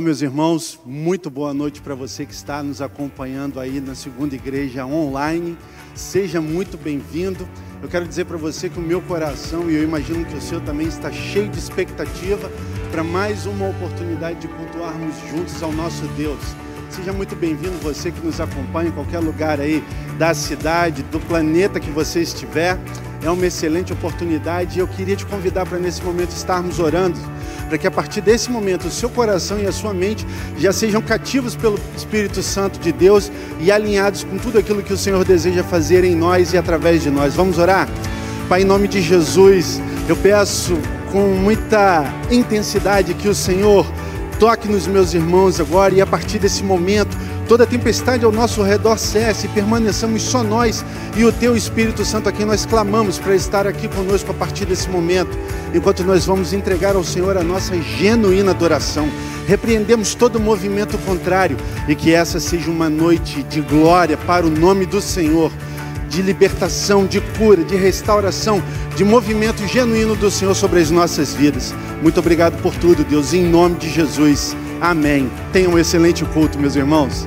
Olá, meus irmãos, muito boa noite para você que está nos acompanhando aí na segunda igreja online. Seja muito bem-vindo. Eu quero dizer para você que o meu coração, e eu imagino que o seu também, está cheio de expectativa para mais uma oportunidade de cultuarmos juntos ao nosso Deus. Seja muito bem-vindo você que nos acompanha em qualquer lugar aí da cidade, do planeta que você estiver. é uma excelente oportunidade e eu queria te convidar para nesse momento estarmos orando, para que a partir desse momento o seu coração e a sua mente já sejam cativos pelo Espírito Santo de Deus e alinhados com tudo aquilo que o Senhor deseja fazer em nós e através de nós. Vamos orar? Pai, em nome de Jesus, eu peço com muita intensidade que o Senhor toque nos meus irmãos agora e a partir desse momento toda tempestade ao nosso redor cesse permaneçamos só nós e o Teu Espírito Santo a quem nós clamamos para estar aqui conosco a partir desse momento, enquanto nós vamos entregar ao Senhor a nossa genuína adoração. Repreendemos todo movimento contrário e que essa seja uma noite de glória para o nome do Senhor de libertação, de cura, de restauração, de movimento genuíno do Senhor sobre as nossas vidas. Muito obrigado por tudo, Deus, em nome de Jesus. Amém. Tenham um excelente culto, meus irmãos.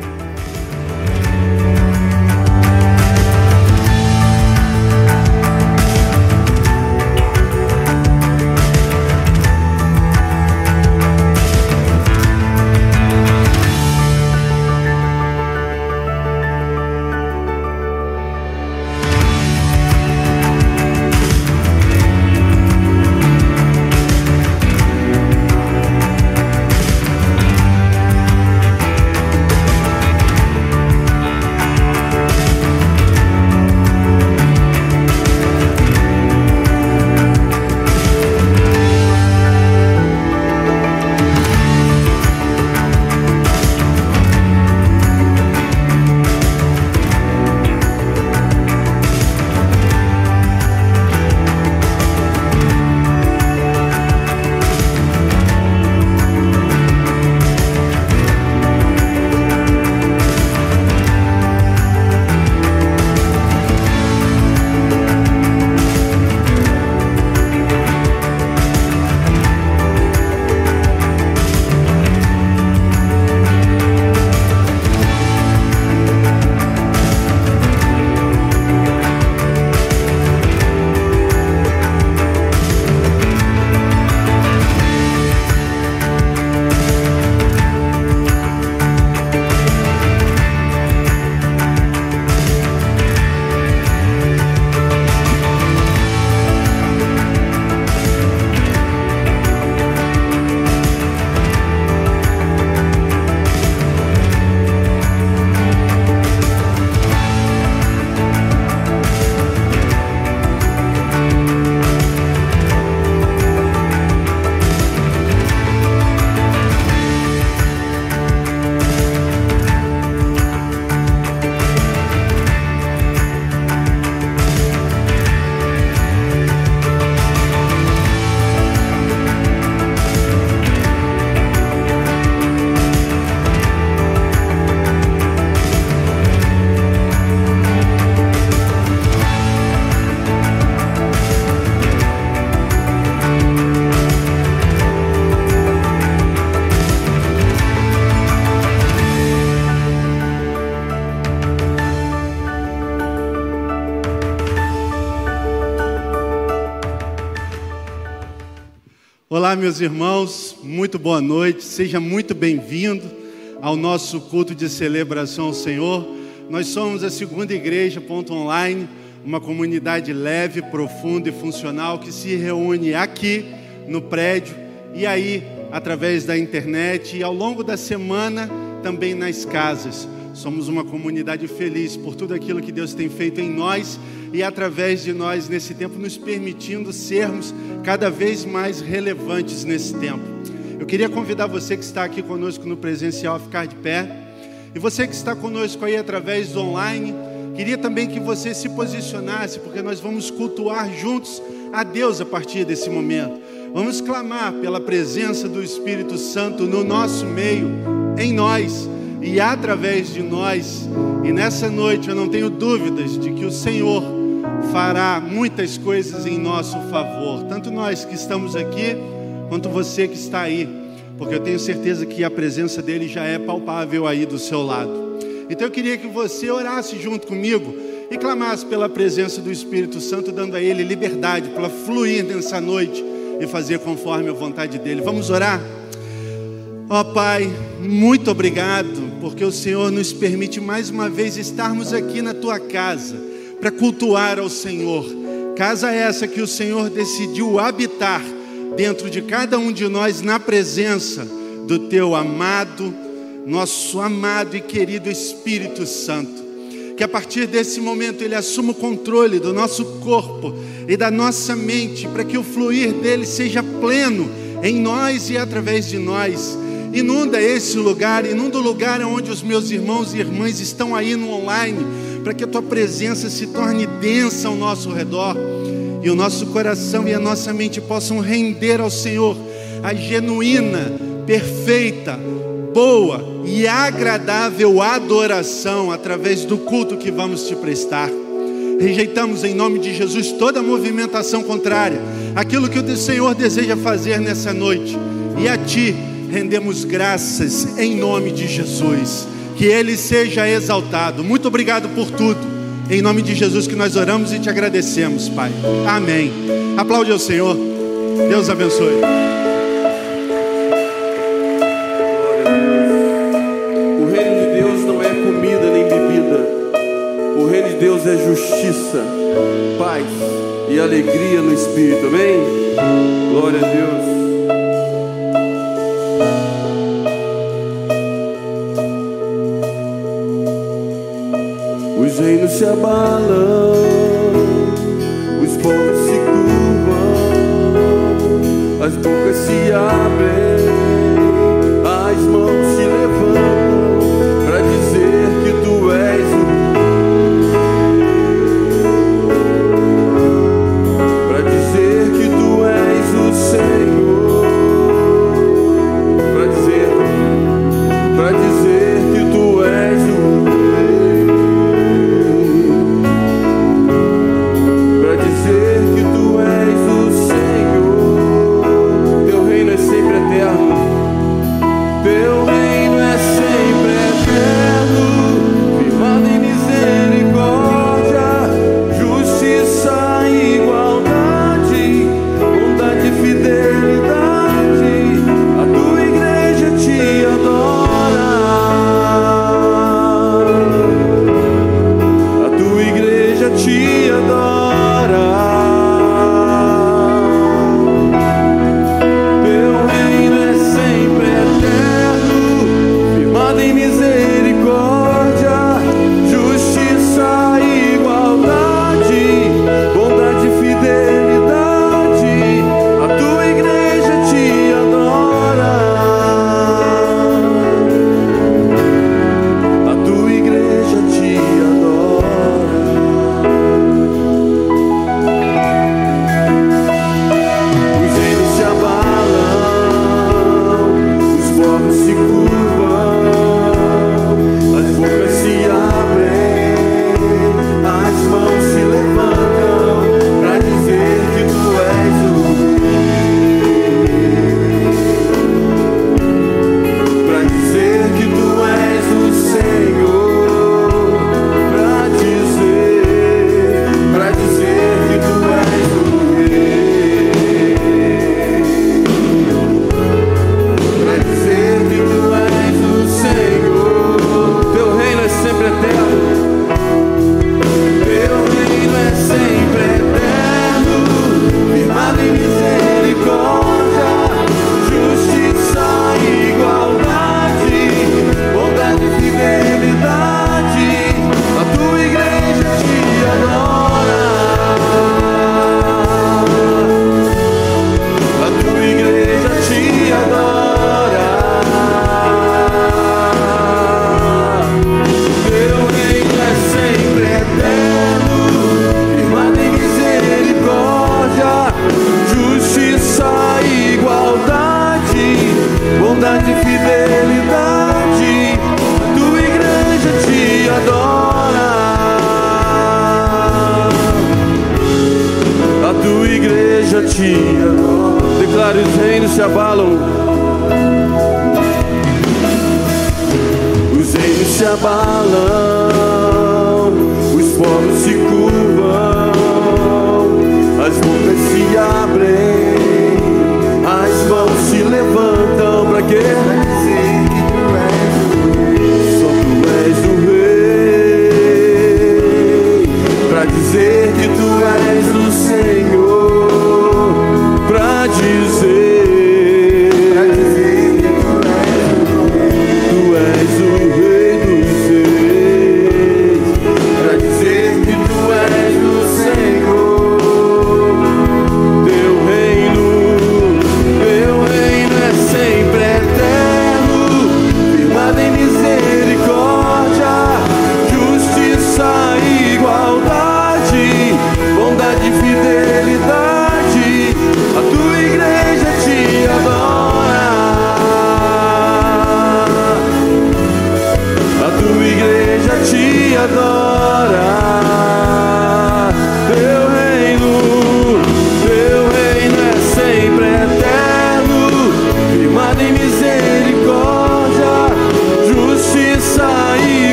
Meus irmãos, muito boa noite, seja muito bem-vindo ao nosso culto de celebração ao Senhor. Nós somos a segunda igreja, ponto online, uma comunidade leve, profunda e funcional que se reúne aqui no prédio e aí através da internet e ao longo da semana também nas casas. Somos uma comunidade feliz por tudo aquilo que Deus tem feito em nós e através de nós nesse tempo, nos permitindo sermos cada vez mais relevantes nesse tempo. Eu queria convidar você que está aqui conosco no presencial a ficar de pé, e você que está conosco aí através do online, queria também que você se posicionasse, porque nós vamos cultuar juntos a Deus a partir desse momento. Vamos clamar pela presença do Espírito Santo no nosso meio, em nós e através de nós. E nessa noite eu não tenho dúvidas de que o Senhor fará muitas coisas em nosso favor, tanto nós que estamos aqui, quanto você que está aí, porque eu tenho certeza que a presença dele já é palpável aí do seu lado. Então eu queria que você orasse junto comigo e clamasse pela presença do Espírito Santo, dando a ele liberdade para fluir nessa noite e fazer conforme a vontade dele. Vamos orar? Ó oh, Pai, muito obrigado, porque o Senhor nos permite mais uma vez estarmos aqui na tua casa para cultuar ao Senhor. Casa essa que o Senhor decidiu habitar dentro de cada um de nós na presença do teu amado, nosso amado e querido Espírito Santo. Que a partir desse momento ele assuma o controle do nosso corpo e da nossa mente, para que o fluir dele seja pleno em nós e através de nós. Inunda esse lugar, inunda o lugar onde os meus irmãos e irmãs estão aí no online, para que a tua presença se torne densa ao nosso redor e o nosso coração e a nossa mente possam render ao Senhor a genuína, perfeita, boa e agradável adoração através do culto que vamos te prestar. Rejeitamos em nome de Jesus toda movimentação contrária, aquilo que o Senhor deseja fazer nessa noite, e a Ti rendemos graças em nome de Jesus. Que Ele seja exaltado. Muito obrigado por tudo. Em nome de Jesus que nós oramos e te agradecemos, Pai. Amém. Aplaude ao Senhor. Deus abençoe. O reino de Deus não é comida nem bebida. O reino de Deus é justiça, paz e alegria no Espírito. Amém? Glória a Deus. Se abalam, os povos se curvam, as bocas se abrem,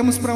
temos para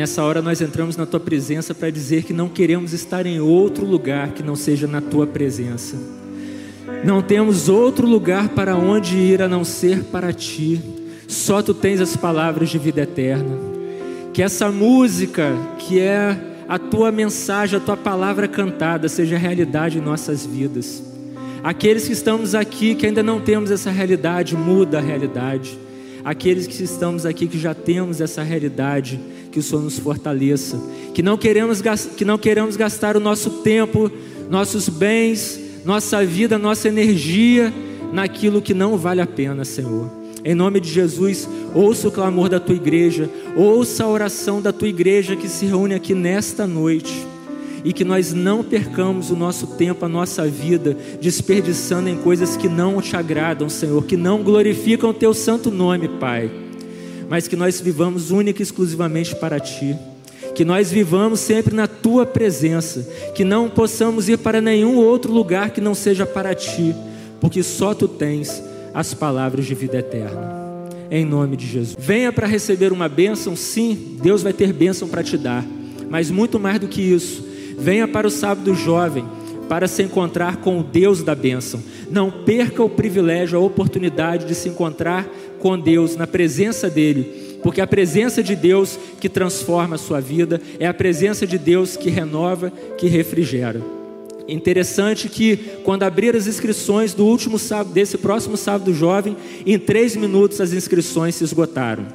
nessa hora nós entramos na tua presença para dizer que não queremos estar em outro lugar que não seja na tua presença. Não temos outro lugar para onde ir a não ser para ti. Só tu tens as palavras de vida eterna. Que essa música, que é a tua mensagem, a tua palavra cantada, seja realidade em nossas vidas. Aqueles que estamos aqui que ainda não temos essa realidade, muda a realidade. Aqueles que estamos aqui que já temos essa realidade, que o Senhor nos fortaleça. Que não queremos, que não queremos gastar o nosso tempo, nossos bens, nossa vida, nossa energia naquilo que não vale a pena, Senhor. Em nome de Jesus, ouça o clamor da tua igreja, ouça a oração da tua igreja que se reúne aqui nesta noite e que nós não percamos o nosso tempo, a nossa vida, desperdiçando em coisas que não te agradam, Senhor, que não glorificam o teu santo nome, Pai, mas que nós vivamos única e exclusivamente para ti. Que nós vivamos sempre na tua presença, que não possamos ir para nenhum outro lugar que não seja para ti, porque só tu tens as palavras de vida eterna. Em nome de Jesus. Venha para receber uma bênção, sim, Deus vai ter bênção para te dar, mas muito mais do que isso, venha para o sábado jovem para se encontrar com o Deus da bênção. Não perca o privilégio, a oportunidade de se encontrar com Deus, na presença dEle, porque a presença de Deus que transforma a sua vida é a presença de Deus que renova, que refrigera. Interessante que quando abrir as inscrições do último sábado, desse próximo sábado jovem, em três minutos as inscrições se esgotaram.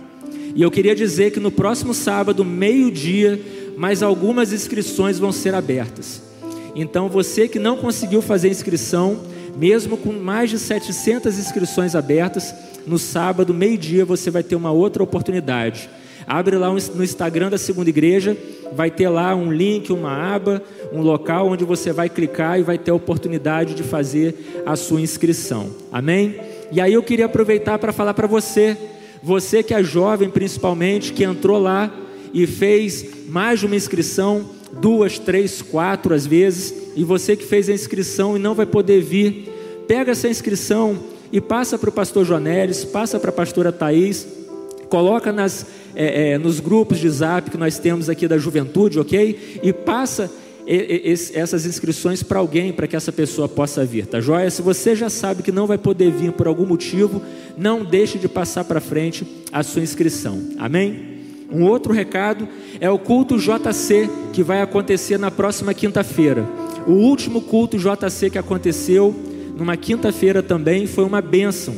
E eu queria dizer que no próximo sábado, meio-dia, mais algumas inscrições vão ser abertas. Então você que não conseguiu fazer inscrição, mesmo com mais de 700 inscrições abertas, no sábado, meio-dia, você vai ter uma outra oportunidade. Abre lá no Instagram da segunda igreja, vai ter lá um link, uma aba, um local onde você vai clicar e vai ter a oportunidade de fazer a sua inscrição. Amém? E aí eu queria aproveitar para falar para você, você que é jovem principalmente, que entrou lá e fez mais de uma inscrição, duas, três, quatro às vezes, e você que fez a inscrição e não vai poder vir, pega essa inscrição e passa para o pastor Jonelis, passa para a pastora Thaís, coloca nas, é, é, nos grupos de zap que nós temos aqui da juventude, ok? E passa e- e- esse- essas inscrições para alguém, para que essa pessoa possa vir, tá joia? Se você já sabe que não vai poder vir por algum motivo, não deixe de passar para frente a sua inscrição, amém? Um outro recado é o culto JC que vai acontecer na próxima quinta-feira. O último culto JC que aconteceu numa quinta-feira também foi uma bênção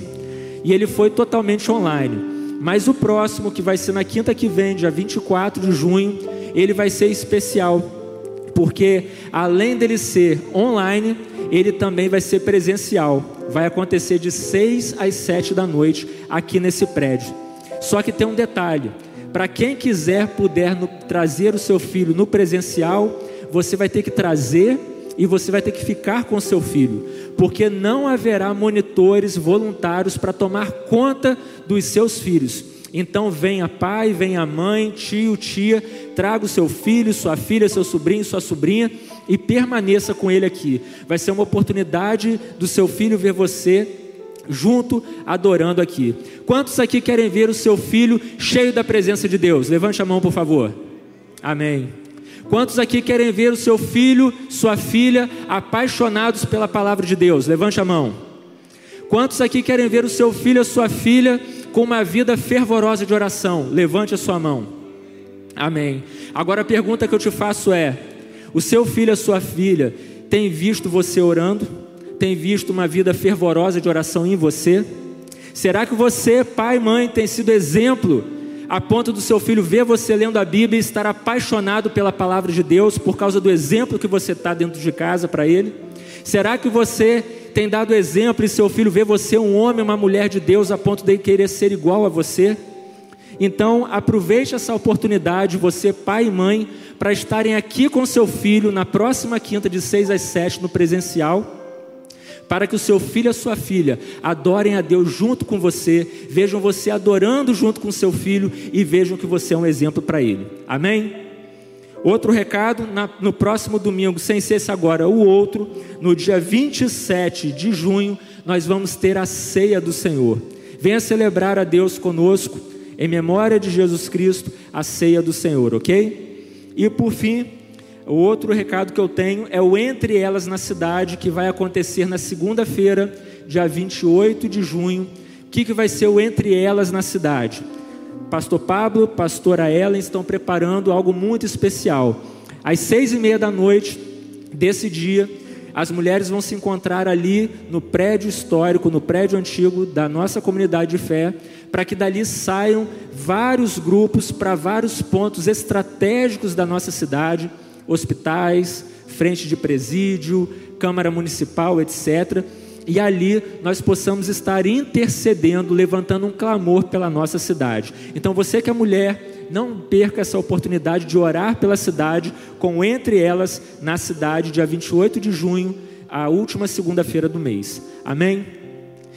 e ele foi totalmente online. Mas o próximo, que vai ser na quinta que vem, dia 24 de junho, ele vai ser especial, porque além dele ser online, ele também vai ser presencial. Vai acontecer de 6 às 7 da noite aqui nesse prédio. Só que tem um detalhe: para quem quiser puder no- trazer o seu filho no presencial, você vai ter que trazer e você vai ter que ficar com seu filho, porque não haverá monitores voluntários para tomar conta dos seus filhos. Então venha pai, venha mãe, tio, tia, traga o seu filho, sua filha, seu sobrinho, sua sobrinha e permaneça com ele aqui. Vai ser uma oportunidade do seu filho ver você junto adorando aqui. Quantos aqui querem ver o seu filho cheio da presença de Deus? Levante a mão, por favor. Amém. Quantos aqui querem ver o seu filho, sua filha apaixonados pela palavra de Deus? Levante a mão. Quantos aqui querem ver o seu filho, a sua filha com uma vida fervorosa de oração? Levante a sua mão. Amém. Agora a pergunta que eu te faço é: o seu filho, a sua filha, tem visto você orando? Tem visto uma vida fervorosa de oração em você? Será que você, pai e mãe, tem sido exemplo a ponto do seu filho ver você lendo a Bíblia e estar apaixonado pela palavra de Deus por causa do exemplo que você está dentro de casa para ele? Será que você tem dado exemplo e seu filho vê você um homem, uma mulher de Deus a ponto de querer ser igual a você? Então, aproveite essa oportunidade, você, pai e mãe, para estarem aqui com seu filho na próxima quinta, de 6 às 7, no presencial, para que o seu filho e a sua filha adorem a Deus junto com você, vejam você adorando junto com seu filho e vejam que você é um exemplo para ele. Amém? Outro recado, na- no próximo domingo, sem ser esse agora, o outro, no dia 27 de junho, nós vamos ter a ceia do Senhor. Venha celebrar a Deus conosco, em memória de Jesus Cristo, a ceia do Senhor, ok? E por fim, o outro recado que eu tenho é o Entre Elas na Cidade, que vai acontecer na segunda-feira, dia 28 de junho. O que, que vai ser o Entre Elas na Cidade? Pastor Pablo, pastora Ellen estão preparando algo muito especial. Às seis e meia da noite desse dia, as mulheres vão se encontrar ali no prédio histórico, no prédio antigo da nossa comunidade de fé, para que dali saiam vários grupos para vários pontos estratégicos da nossa cidade, hospitais, frente de presídio, Câmara Municipal, etc e ali nós possamos estar intercedendo, levantando um clamor pela nossa cidade. Então você que é mulher, não perca essa oportunidade de orar pela cidade, com entre elas na cidade, dia 28 de junho, a última segunda-feira do mês. Amém?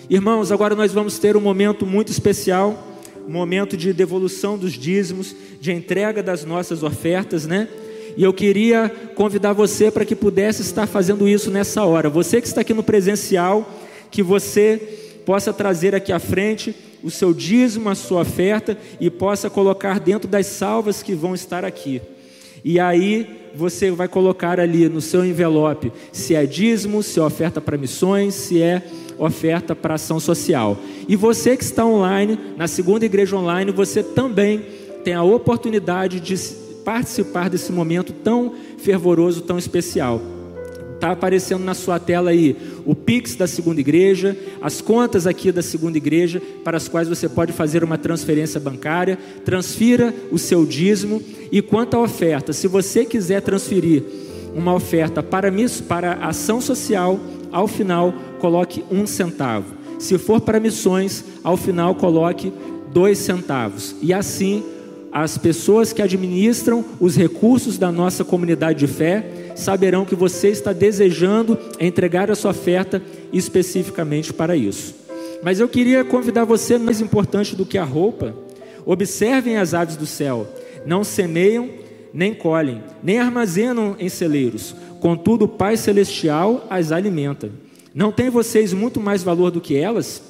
Irmãos, agora nós vamos ter um momento muito especial, momento de devolução dos dízimos, de entrega das nossas ofertas, né? E eu queria convidar você para que pudesse estar fazendo isso nessa hora. Você que está aqui no presencial, que você possa trazer aqui à frente o seu dízimo, a sua oferta e possa colocar dentro das salvas que vão estar aqui. E aí você vai colocar ali no seu envelope se é dízimo, se é oferta para missões, se é oferta para ação social. E você que está online, na segunda igreja online, você também tem a oportunidade de participar desse momento tão fervoroso, tão especial. Está aparecendo na sua tela aí o Pix da segunda igreja, as contas aqui da segunda igreja, para as quais você pode fazer uma transferência bancária. Transfira o seu dízimo. E quanto à oferta, se você quiser transferir uma oferta para, para ação social, ao final coloque um centavo. Se for para missões, ao final coloque dois centavos. E assim as pessoas que administram os recursos da nossa comunidade de fé saberão que você está desejando entregar a sua oferta especificamente para isso. Mas eu queria convidar você, mais importante do que a roupa, observem as aves do céu, não semeiam, nem colhem, nem armazenam em celeiros, contudo o Pai Celestial as alimenta. Não tem vocês muito mais valor do que elas?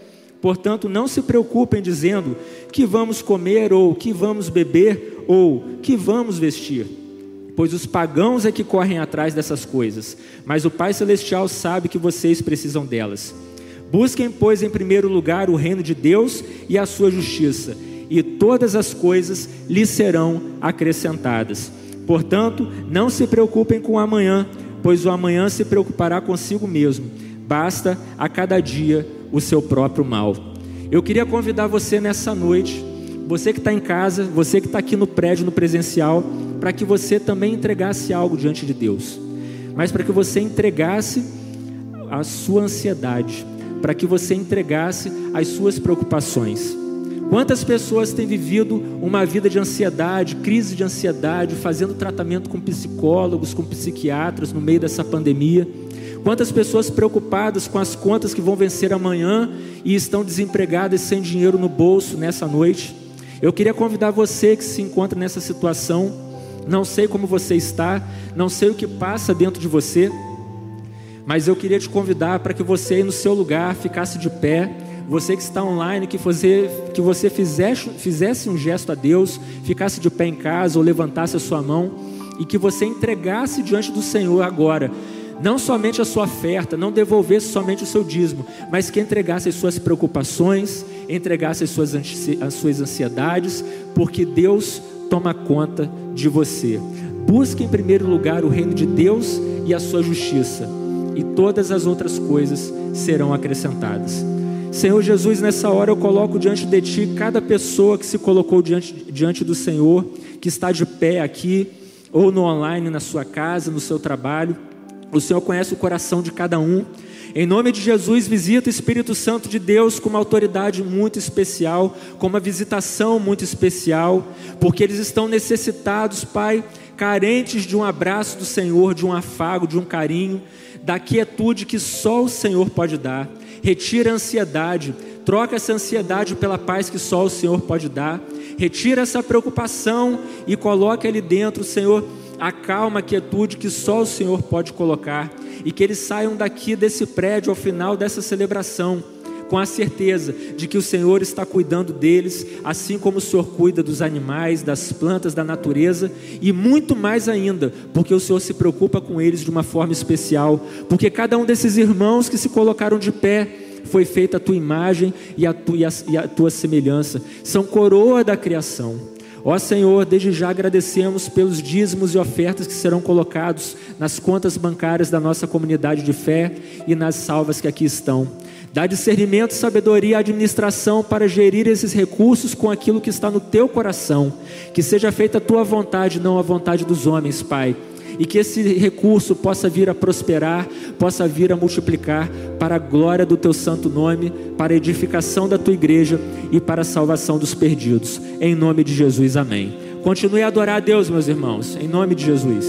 Portanto, não se preocupem dizendo que vamos comer, ou que vamos beber, ou que vamos vestir. Pois os pagãos é que correm atrás dessas coisas, mas o Pai Celestial sabe que vocês precisam delas. Busquem, pois, em primeiro lugar o reino de Deus e a sua justiça, e todas as coisas lhes serão acrescentadas. Portanto, não se preocupem com o amanhã, pois o amanhã se preocupará consigo mesmo. Basta a cada dia o seu próprio mal. Eu queria convidar você nessa noite, você que está em casa, você que está aqui no prédio, no presencial, para que você também entregasse algo diante de Deus, mas para que você entregasse a sua ansiedade, para que você entregasse as suas preocupações. Quantas pessoas têm vivido uma vida de ansiedade, crise de ansiedade, fazendo tratamento com psicólogos, com psiquiatras no meio dessa pandemia? Quantas pessoas preocupadas com as contas que vão vencer amanhã e estão desempregadas sem dinheiro no bolso nessa noite? Eu queria convidar você que se encontra nessa situação. Não sei como você está, não sei o que passa dentro de você, mas eu queria te convidar para que você aí no seu lugar ficasse de pé. Você que está online, que você, que você fizesse, fizesse um gesto a Deus, ficasse de pé em casa ou levantasse a sua mão e que você entregasse diante do Senhor agora não somente a sua oferta, não devolvesse somente o seu dízimo, mas que entregasse as suas preocupações, entregasse as suas, as suas ansiedades, porque Deus toma conta de você. Busque em primeiro lugar o reino de Deus e a sua justiça, e todas as outras coisas serão acrescentadas. Senhor Jesus, nessa hora eu coloco diante de Ti cada pessoa que se colocou diante, diante do Senhor, que está de pé aqui, ou no online, na sua casa, no seu trabalho. O Senhor conhece o coração de cada um. Em nome de Jesus, visita o Espírito Santo de Deus com uma autoridade muito especial, com uma visitação muito especial, porque eles estão necessitados, Pai, carentes de um abraço do Senhor, de um afago, de um carinho, da quietude que só o Senhor pode dar. Retira a ansiedade, troca essa ansiedade pela paz que só o Senhor pode dar. Retira essa preocupação e coloca ali dentro, Senhor, a calma, a quietude que só o Senhor pode colocar e que eles saiam daqui desse prédio ao final dessa celebração com a certeza de que o Senhor está cuidando deles, assim como o Senhor cuida dos animais, das plantas, da natureza e muito mais ainda, porque o Senhor se preocupa com eles de uma forma especial, porque cada um desses irmãos que se colocaram de pé foi feita a tua imagem e a tua, e a, e a tua semelhança, são coroa da criação. Ó Senhor, desde já agradecemos pelos dízimos e ofertas que serão colocados nas contas bancárias da nossa comunidade de fé e nas salvas que aqui estão. Dá discernimento, sabedoria e administração para gerir esses recursos com aquilo que está no teu coração. Que seja feita a tua vontade, não a vontade dos homens, Pai e que esse recurso possa vir a prosperar, possa vir a multiplicar para a glória do teu santo nome, para a edificação da tua igreja e para a salvação dos perdidos. Em nome de Jesus, amém. Continue a adorar a Deus, meus irmãos, em nome de Jesus.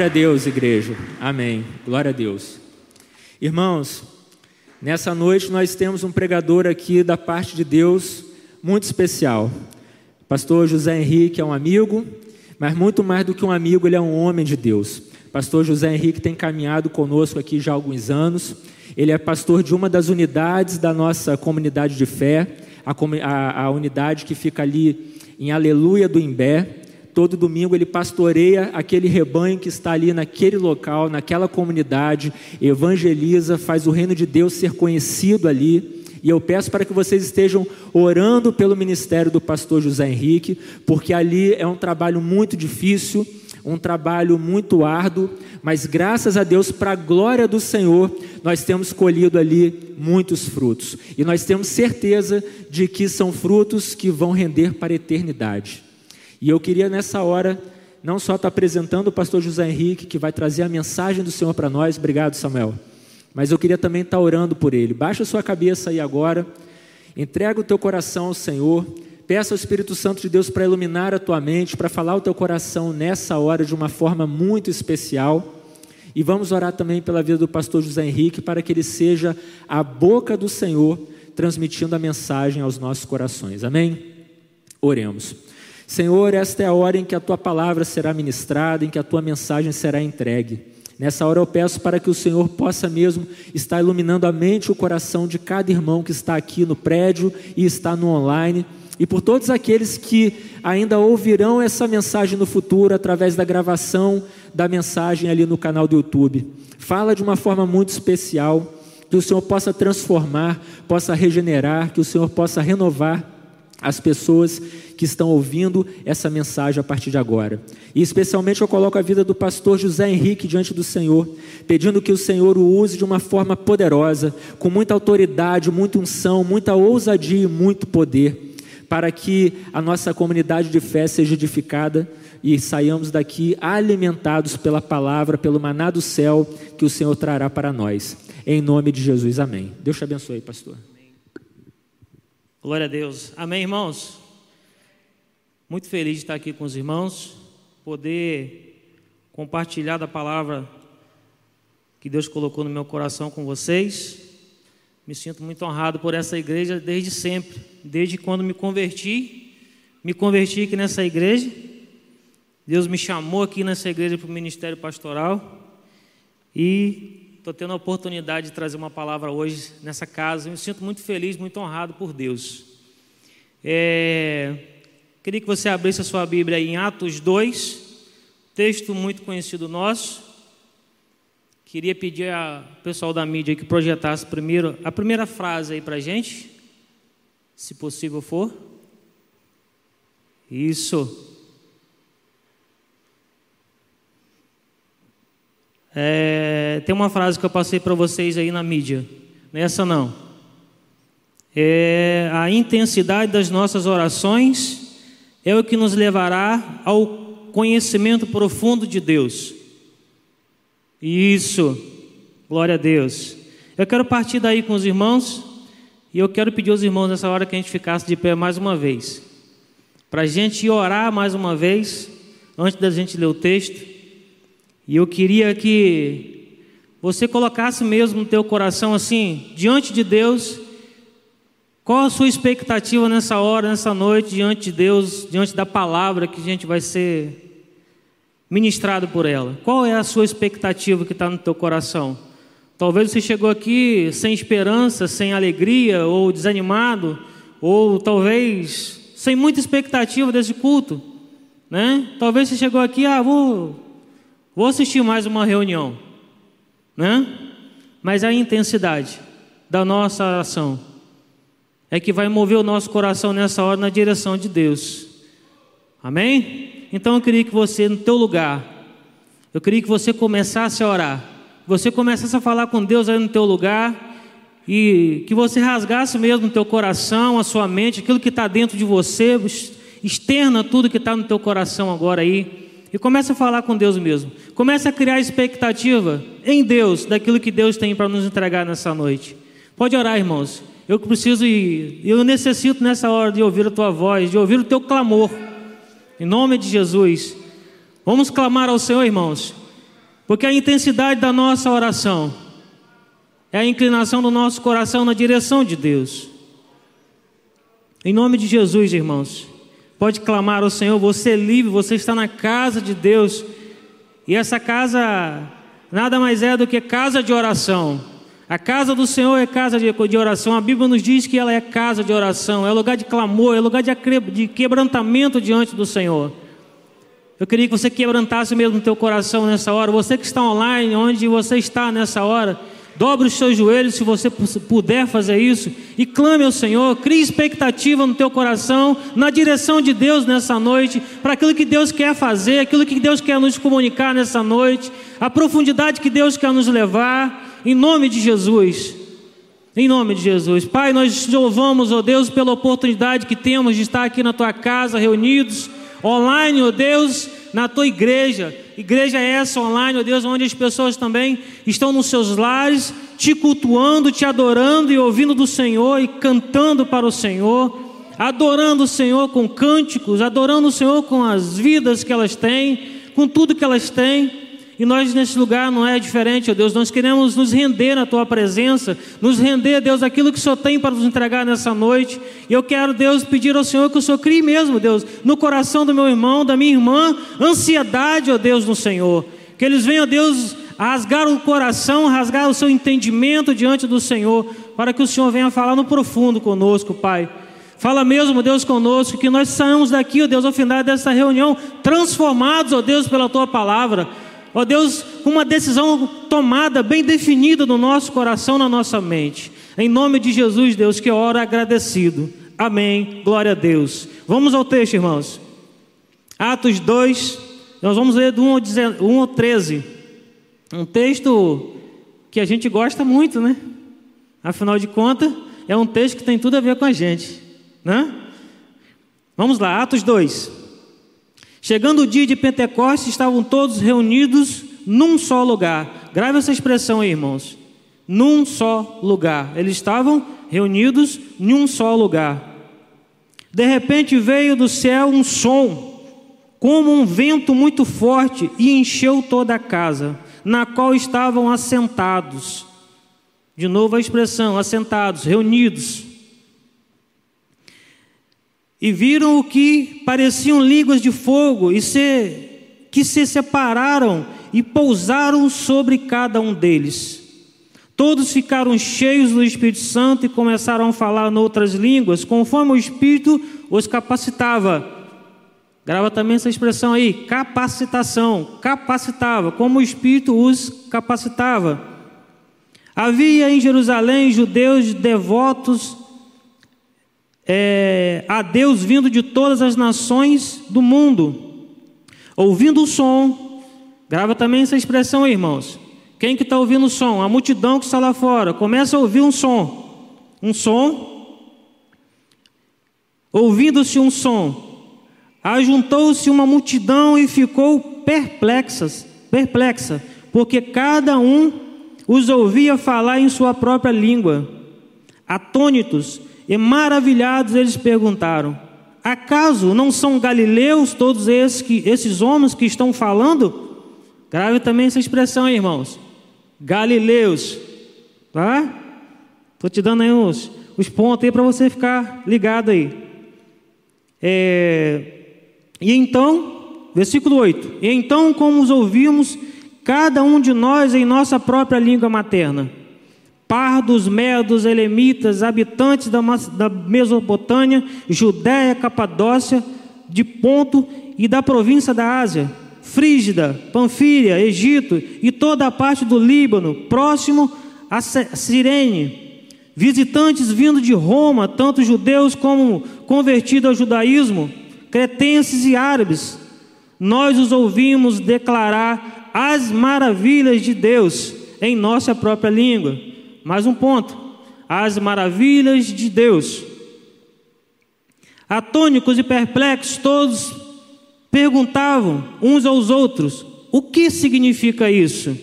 Glória a Deus, igreja. Amém. Glória a Deus. Irmãos, nessa noite nós temos um pregador aqui da parte de Deus muito especial. Pastor José Henrique é um amigo, mas muito mais do que um amigo, ele é um homem de Deus. Pastor José Henrique tem caminhado conosco aqui já há alguns anos. Ele é pastor de uma das unidades da nossa comunidade de fé, a, a- a unidade que fica ali em Aleluia do Imbé. Todo domingo ele pastoreia aquele rebanho que está ali naquele local, naquela comunidade, evangeliza, faz o reino de Deus ser conhecido ali. E eu peço para que vocês estejam orando pelo ministério do pastor José Henrique, porque ali é um trabalho muito difícil, um trabalho muito árduo, mas graças a Deus, para a glória do Senhor, nós temos colhido ali muitos frutos. E nós temos certeza de que são frutos que vão render para a eternidade. E eu queria nessa hora não só estar apresentando o pastor José Henrique, que vai trazer a mensagem do Senhor para nós, obrigado Samuel, mas eu queria também estar orando por ele. Baixa sua cabeça aí agora, entrega o teu coração ao Senhor, peça ao Espírito Santo de Deus para iluminar a tua mente, para falar o teu coração nessa hora de uma forma muito especial. E vamos orar também pela vida do pastor José Henrique, para que ele seja a boca do Senhor, transmitindo a mensagem aos nossos corações. Amém? Oremos. Senhor, esta é a hora em que a tua palavra será ministrada, em que a tua mensagem será entregue. Nessa hora eu peço para que o Senhor possa mesmo estar iluminando a mente e o coração de cada irmão que está aqui no prédio e está no online, e por todos aqueles que ainda ouvirão essa mensagem no futuro através da gravação da mensagem ali no canal do YouTube. Fala de uma forma muito especial, que o Senhor possa transformar, possa regenerar, que o Senhor possa renovar as pessoas que estão ouvindo essa mensagem a partir de agora. E especialmente eu coloco a vida do pastor José Henrique diante do Senhor, pedindo que o Senhor o use de uma forma poderosa, com muita autoridade, muita unção, muita ousadia e muito poder, para que a nossa comunidade de fé seja edificada e saiamos daqui alimentados pela palavra, pelo maná do céu que o Senhor trará para nós. Em nome de Jesus, amém. Deus te abençoe, pastor. Glória a Deus. Amém, irmãos? Muito feliz de estar aqui com os irmãos, poder compartilhar da palavra que Deus colocou no meu coração com vocês. Me sinto muito honrado por essa igreja desde sempre, desde quando me converti. Me converti aqui nessa igreja. Deus me chamou aqui nessa igreja para o ministério pastoral e estou tendo a oportunidade de trazer uma palavra hoje nessa casa. Eu me sinto muito feliz, muito honrado por Deus. É, queria que você abrisse a sua Bíblia em Atos 2, texto muito conhecido nosso. Queria pedir ao pessoal da mídia que projetasse primeiro a primeira frase aí para a gente, se possível for. Isso. É, tem uma frase que eu passei para vocês aí na mídia. Nessa não. É, a intensidade das nossas orações é o que nos levará ao conhecimento profundo de Deus. Isso. Glória a Deus. Eu quero partir daí com os irmãos e eu quero pedir aos irmãos nessa hora que a gente ficasse de pé mais uma vez. Para a gente orar mais uma vez, antes da gente ler o texto. E eu queria que você colocasse mesmo no teu coração assim, diante de Deus, qual a sua expectativa nessa hora, nessa noite, diante de Deus, diante da palavra que a gente vai ser ministrado por ela? Qual é a sua expectativa que está no teu coração? Talvez você chegou aqui sem esperança, sem alegria, ou desanimado, ou talvez sem muita expectativa desse culto, né? Talvez você chegou aqui, ah, vou Vou assistir mais uma reunião, né? mas a intensidade da nossa oração é que vai mover o nosso coração nessa hora na direção de Deus. Amém? Então eu queria que você, no teu lugar, eu queria que você começasse a orar. Você começasse a falar com Deus aí no teu lugar e que você rasgasse mesmo o teu coração, a sua mente, aquilo que está dentro de você, externa tudo que está no teu coração agora aí. E comece a falar com Deus mesmo. Comece a criar expectativa em Deus daquilo que Deus tem para nos entregar nessa noite. Pode orar, irmãos. Eu preciso e eu necessito nessa hora de ouvir a tua voz, de ouvir o teu clamor. Em nome de Jesus. Vamos clamar ao Senhor, irmãos. Porque a intensidade da nossa oração é a inclinação do nosso coração na direção de Deus. Em nome de Jesus, irmãos. Pode clamar ao Senhor, você é livre, você está na casa de Deus. E essa casa nada mais é do que casa de oração. A casa do Senhor é casa de, de oração. A Bíblia nos diz que ela é casa de oração, é lugar de clamor, é lugar de, de quebrantamento diante do Senhor. Eu queria que você quebrantasse mesmo o teu coração nessa hora. Você que está online, onde você está nessa hora, Dobre os seus joelhos se você puder fazer isso e clame ao Senhor, crie expectativa no teu coração, na direção de Deus nessa noite, para aquilo que Deus quer fazer, aquilo que Deus quer nos comunicar nessa noite, a profundidade que Deus quer nos levar, em nome de Jesus. Em nome de Jesus. Pai, nós louvamos, ó Deus, pela oportunidade que temos de estar aqui na tua casa, reunidos, online, ó Deus, na tua igreja. Igreja é essa online, ó Deus, onde as pessoas também estão nos seus lares, te cultuando, te adorando e ouvindo do Senhor e cantando para o Senhor, adorando o Senhor com cânticos, adorando o Senhor com as vidas que elas têm, com tudo que elas têm. E nós nesse lugar não é diferente, ó Deus. Nós queremos nos render na tua presença, nos render, Deus, aquilo que o Senhor tem para nos entregar nessa noite. E eu quero, Deus, pedir ao Senhor que o Senhor crie mesmo, Deus, no coração do meu irmão, da minha irmã, ansiedade, ó Deus, no Senhor. Que eles venham, Deus, rasgar o coração, rasgar o seu entendimento diante do Senhor, para que o Senhor venha falar no profundo conosco, Pai. Fala mesmo, Deus, conosco, que nós saímos daqui, ó Deus, ao final dessa reunião, transformados, ó Deus, pela tua palavra Ó Deus, com uma decisão tomada, bem definida no nosso coração, na nossa mente. Em nome de Jesus, Deus, que eu oro agradecido. Amém. Glória a Deus. Vamos ao texto, irmãos. Atos 2, nós vamos ler do 1 ao 13. Um texto que a gente gosta muito, né? Afinal de contas, é um texto que tem tudo a ver com a gente, né? Vamos lá, Atos 2. Chegando o dia de Pentecostes, estavam todos reunidos num só lugar. Grave essa expressão aí, irmãos. Num só lugar. Eles estavam reunidos em um só lugar. De repente veio do céu um som, como um vento muito forte, e encheu toda a casa, na qual estavam assentados. De novo a expressão, assentados, reunidos e viram o que pareciam línguas de fogo e se, que se separaram e pousaram sobre cada um deles. Todos ficaram cheios do Espírito Santo e começaram a falar noutras línguas, conforme o Espírito os capacitava. Grava também essa expressão aí, capacitação, capacitava, como o Espírito os capacitava. Havia em Jerusalém judeus devotos é, a Deus vindo de todas as nações do mundo, ouvindo o som. Grava também essa expressão aí, irmãos. Quem que está ouvindo o som? A multidão que está lá fora. Começa a ouvir um som. Um som. Ouvindo-se um som. Ajuntou-se uma multidão e ficou perplexas, perplexa, porque cada um os ouvia falar em sua própria língua. Atônitos, e maravilhados eles perguntaram: Acaso não são galileus todos esses, que, esses homens que estão falando? Grave também essa expressão aí, irmãos. Galileus. Tá? Estou te dando aí os, os pontos aí para você ficar ligado aí. É, e então, versículo 8: E então, como os ouvimos, cada um de nós em nossa própria língua materna pardos, medos, elemitas, habitantes da, da Mesopotâmia, Judéia, Capadócia, de Ponto e da província da Ásia, Frígida, Panfíria, Egito e toda a parte do Líbano, próximo a Cirene, visitantes vindo de Roma, tanto judeus como convertidos ao judaísmo, cretenses e árabes, nós os ouvimos declarar as maravilhas de Deus em nossa própria língua. Mais um ponto: as maravilhas de Deus. Atônicos e perplexos, todos perguntavam uns aos outros: o que significa isso?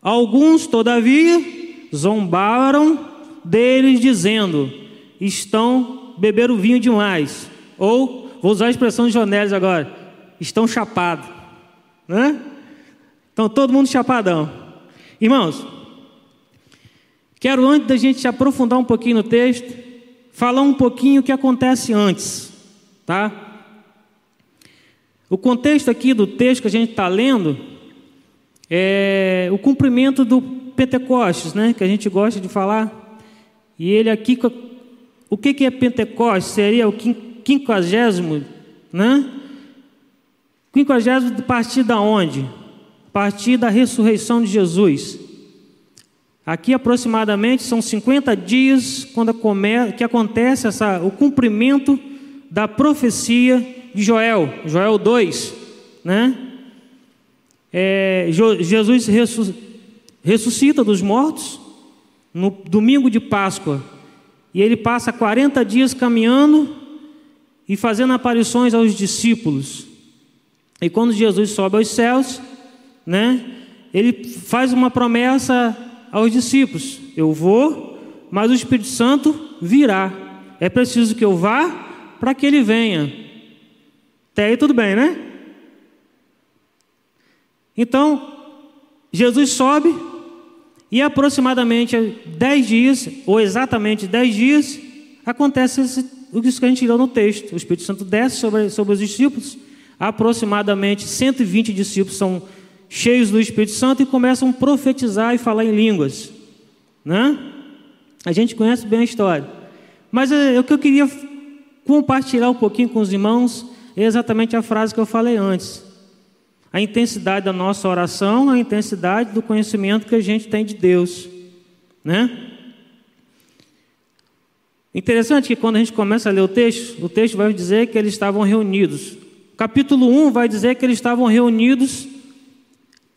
Alguns, todavia, zombaram deles, dizendo: estão beberam vinho demais. Ou, vou usar a expressão de Jonélis agora: estão chapados. Né? Estão todo mundo chapadão. Irmãos, quero antes da gente aprofundar um pouquinho no texto, falar um pouquinho o que acontece antes, tá? O contexto aqui do texto que a gente está lendo é o cumprimento do Pentecostes, né? Que a gente gosta de falar. E ele aqui, o que que é Pentecostes? Seria o quin- quinquagésimo, né? Quinquagésimo a partir da onde? A partir da ressurreição de Jesus. Aqui aproximadamente são 50 dias quando que acontece essa, o cumprimento da profecia de Joel, Joel 2, né? É, Jesus ressu- ressuscita dos mortos no domingo de Páscoa e ele passa 40 dias caminhando e fazendo aparições aos discípulos. E quando Jesus sobe aos céus, né? Ele faz uma promessa aos discípulos: Eu vou, mas o Espírito Santo virá. É preciso que eu vá para que ele venha. Até aí tudo bem, né? Então, Jesus sobe e aproximadamente 10 dias, ou exatamente 10 dias, acontece isso que a gente leu no texto. O Espírito Santo desce sobre, sobre os discípulos, aproximadamente 120 discípulos são cheios do Espírito Santo e começam a profetizar e falar em línguas. Né? A gente conhece bem a história. Mas é, o que eu queria compartilhar um pouquinho com os irmãos é exatamente a frase que eu falei antes. A intensidade da nossa oração, a intensidade do conhecimento que a gente tem de Deus, né? Interessante que quando a gente começa a ler o texto, o texto vai dizer que eles estavam reunidos. Capítulo 1 vai dizer que eles estavam reunidos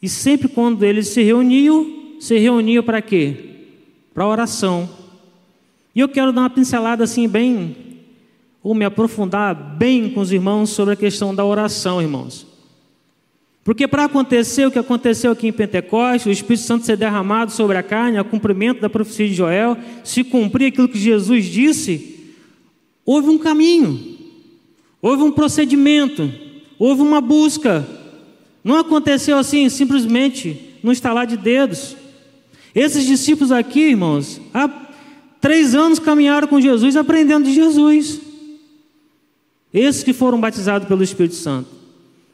e sempre quando eles se reuniam, se reuniam para quê? Para oração. E eu quero dar uma pincelada assim bem ou me aprofundar bem com os irmãos sobre a questão da oração, irmãos. Porque para acontecer o que aconteceu aqui em Pentecostes, o Espírito Santo ser derramado sobre a carne, o cumprimento da profecia de Joel, se cumprir aquilo que Jesus disse, houve um caminho, houve um procedimento, houve uma busca. Não aconteceu assim, simplesmente no estalar de dedos. Esses discípulos aqui, irmãos, há três anos caminharam com Jesus aprendendo de Jesus. Esses que foram batizados pelo Espírito Santo.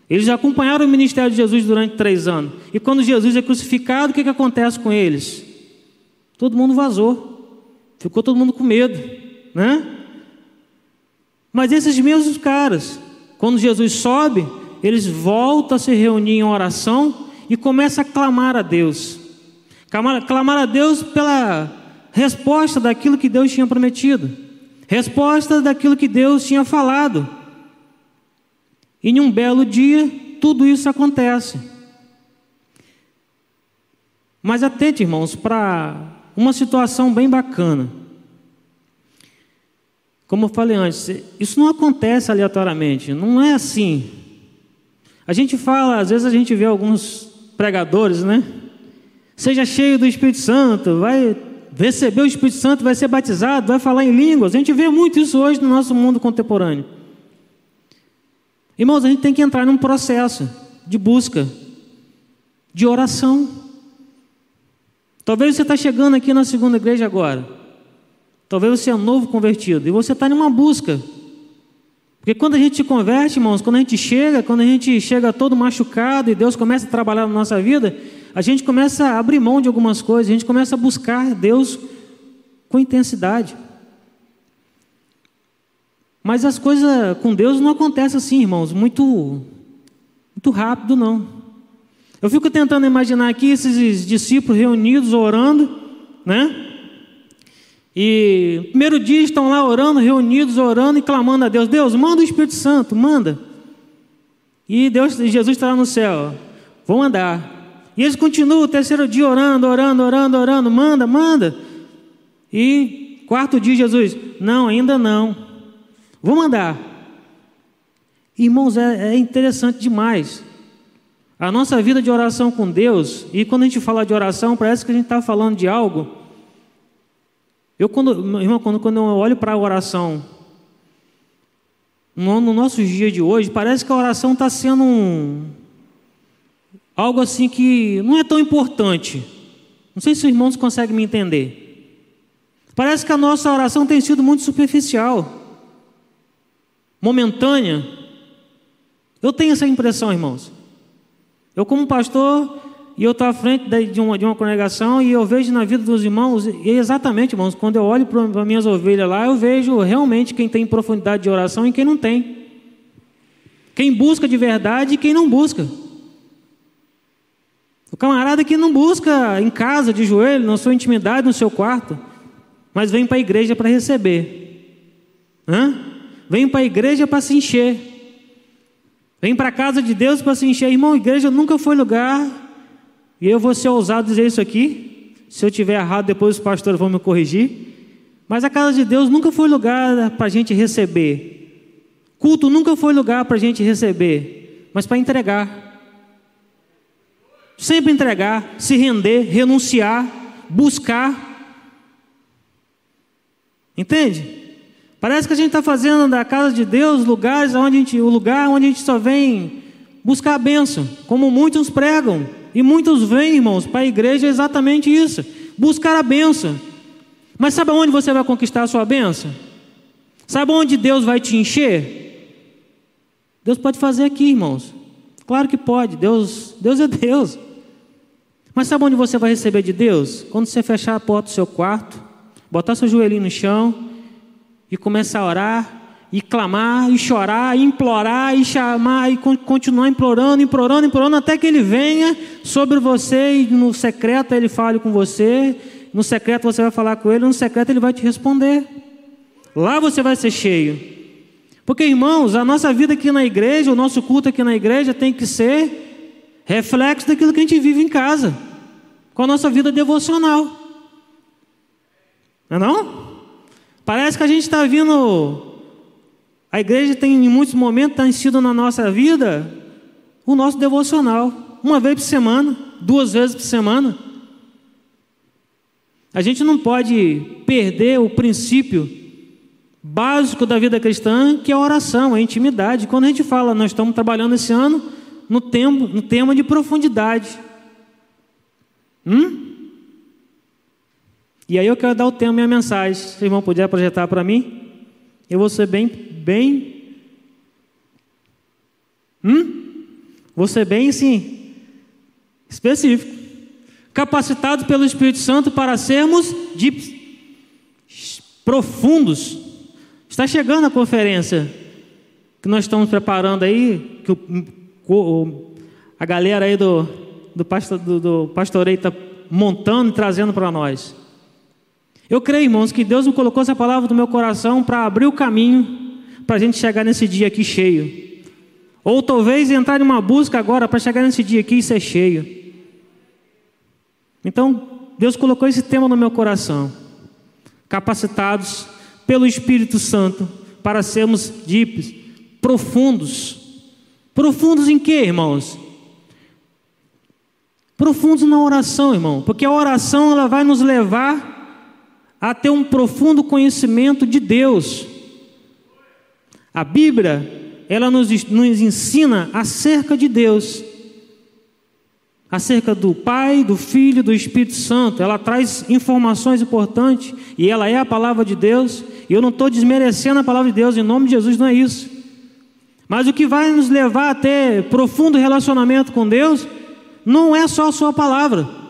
Eles acompanharam o ministério de Jesus durante três anos. E quando Jesus é crucificado, o que, que acontece com eles? Todo mundo vazou. Ficou todo mundo com medo. Né? Mas esses mesmos caras, quando Jesus sobe, eles voltam a se reunir em oração e começam a clamar a Deus. Clamar, clamar a Deus pela resposta daquilo que Deus tinha prometido. Resposta daquilo que Deus tinha falado. E em um belo dia, tudo isso acontece. Mas atente, irmãos, para uma situação bem bacana. Como eu falei antes, isso não acontece aleatoriamente, não é assim. A gente fala, às vezes a gente vê alguns pregadores, né? Seja cheio do Espírito Santo, vai receber o Espírito Santo, vai ser batizado, vai falar em línguas. A gente vê muito isso hoje no nosso mundo contemporâneo. Irmãos, a gente tem que entrar num processo de busca, de oração. Talvez você está chegando aqui na segunda igreja agora. Talvez você é um novo convertido e você está numa busca. Porque quando a gente se converte, irmãos, quando a gente chega, quando a gente chega todo machucado e Deus começa a trabalhar na nossa vida, a gente começa a abrir mão de algumas coisas, a gente começa a buscar Deus com intensidade. Mas as coisas com Deus não acontecem assim, irmãos, muito, muito rápido, não. Eu fico tentando imaginar aqui esses discípulos reunidos, orando, né? E no primeiro dia estão lá orando, reunidos, orando e clamando a Deus: Deus, manda o Espírito Santo, manda. E Deus, Jesus está lá no céu, vão andar. E eles continuam o terceiro dia orando, orando, orando, orando, manda, manda. E quarto dia, Jesus, não, ainda não. Vou mandar. Irmãos, é, é interessante demais. A nossa vida de oração com Deus, e quando a gente fala de oração, parece que a gente está falando de algo. Eu, quando, irmão, quando, quando eu olho para a oração, no, no nosso dia de hoje, parece que a oração está sendo um, algo assim que não é tão importante. Não sei se os irmãos conseguem me entender. Parece que a nossa oração tem sido muito superficial, momentânea. Eu tenho essa impressão, irmãos. Eu, como pastor, e eu estou à frente de uma, de uma congregação e eu vejo na vida dos irmãos, é exatamente, irmãos, quando eu olho para minhas ovelhas lá, eu vejo realmente quem tem profundidade de oração e quem não tem. Quem busca de verdade e quem não busca. O camarada que não busca em casa, de joelho, na sua intimidade, no seu quarto, mas vem para a igreja para receber. Hã? Vem para a igreja para se encher. Vem para a casa de Deus para se encher. Irmão, igreja nunca foi lugar. E eu vou ser ousado dizer isso aqui. Se eu tiver errado, depois os pastores vão me corrigir. Mas a casa de Deus nunca foi lugar para a gente receber. Culto nunca foi lugar para a gente receber, mas para entregar. Sempre entregar, se render, renunciar, buscar. Entende? Parece que a gente está fazendo da casa de Deus lugares onde a gente, o lugar onde a gente só vem buscar a bênção, como muitos pregam. E muitos vêm, irmãos, para a igreja exatamente isso: buscar a bênção. Mas sabe onde você vai conquistar a sua bênção? Sabe onde Deus vai te encher? Deus pode fazer aqui, irmãos. Claro que pode. Deus, Deus é Deus. Mas sabe onde você vai receber de Deus? Quando você fechar a porta do seu quarto, botar seu joelhinho no chão e começar a orar, e clamar, e chorar, e implorar, e chamar, e continuar implorando, implorando, implorando, até que ele venha sobre você e no secreto ele fale com você, no secreto você vai falar com ele, no secreto ele vai te responder. Lá você vai ser cheio. Porque, irmãos, a nossa vida aqui na igreja, o nosso culto aqui na igreja tem que ser reflexo daquilo que a gente vive em casa, com a nossa vida devocional. Não é não? Parece que a gente está vindo. A igreja tem, em muitos momentos, tem sido na nossa vida o nosso devocional. Uma vez por semana, duas vezes por semana. A gente não pode perder o princípio básico da vida cristã, que é a oração, a intimidade. Quando a gente fala, nós estamos trabalhando esse ano no tema, no tema de profundidade. Hum? E aí eu quero dar o tema minha mensagem. Se o irmão puder projetar para mim, eu vou ser bem, bem. Hum? Vou ser bem, sim, específico. Capacitados pelo Espírito Santo para sermos de profundos. Está chegando a conferência que nós estamos preparando aí, que o, a galera aí do, do, pastor, do, do pastoreio está montando e trazendo para nós. Eu creio, irmãos, que Deus me colocou essa palavra no meu coração para abrir o caminho para a gente chegar nesse dia aqui cheio. Ou talvez entrar em uma busca agora para chegar nesse dia aqui e ser cheio. Então, Deus colocou esse tema no meu coração. Capacitados pelo Espírito Santo para sermos deeps, profundos. Profundos em quê, irmãos? Profundos na oração, irmão, porque a oração ela vai nos levar a ter um profundo conhecimento de Deus. A Bíblia, ela nos, nos ensina acerca de Deus, acerca do Pai, do Filho, do Espírito Santo. Ela traz informações importantes e ela é a palavra de Deus. E eu não estou desmerecendo a palavra de Deus, em nome de Jesus, não é isso. Mas o que vai nos levar a ter profundo relacionamento com Deus não é só a Sua palavra.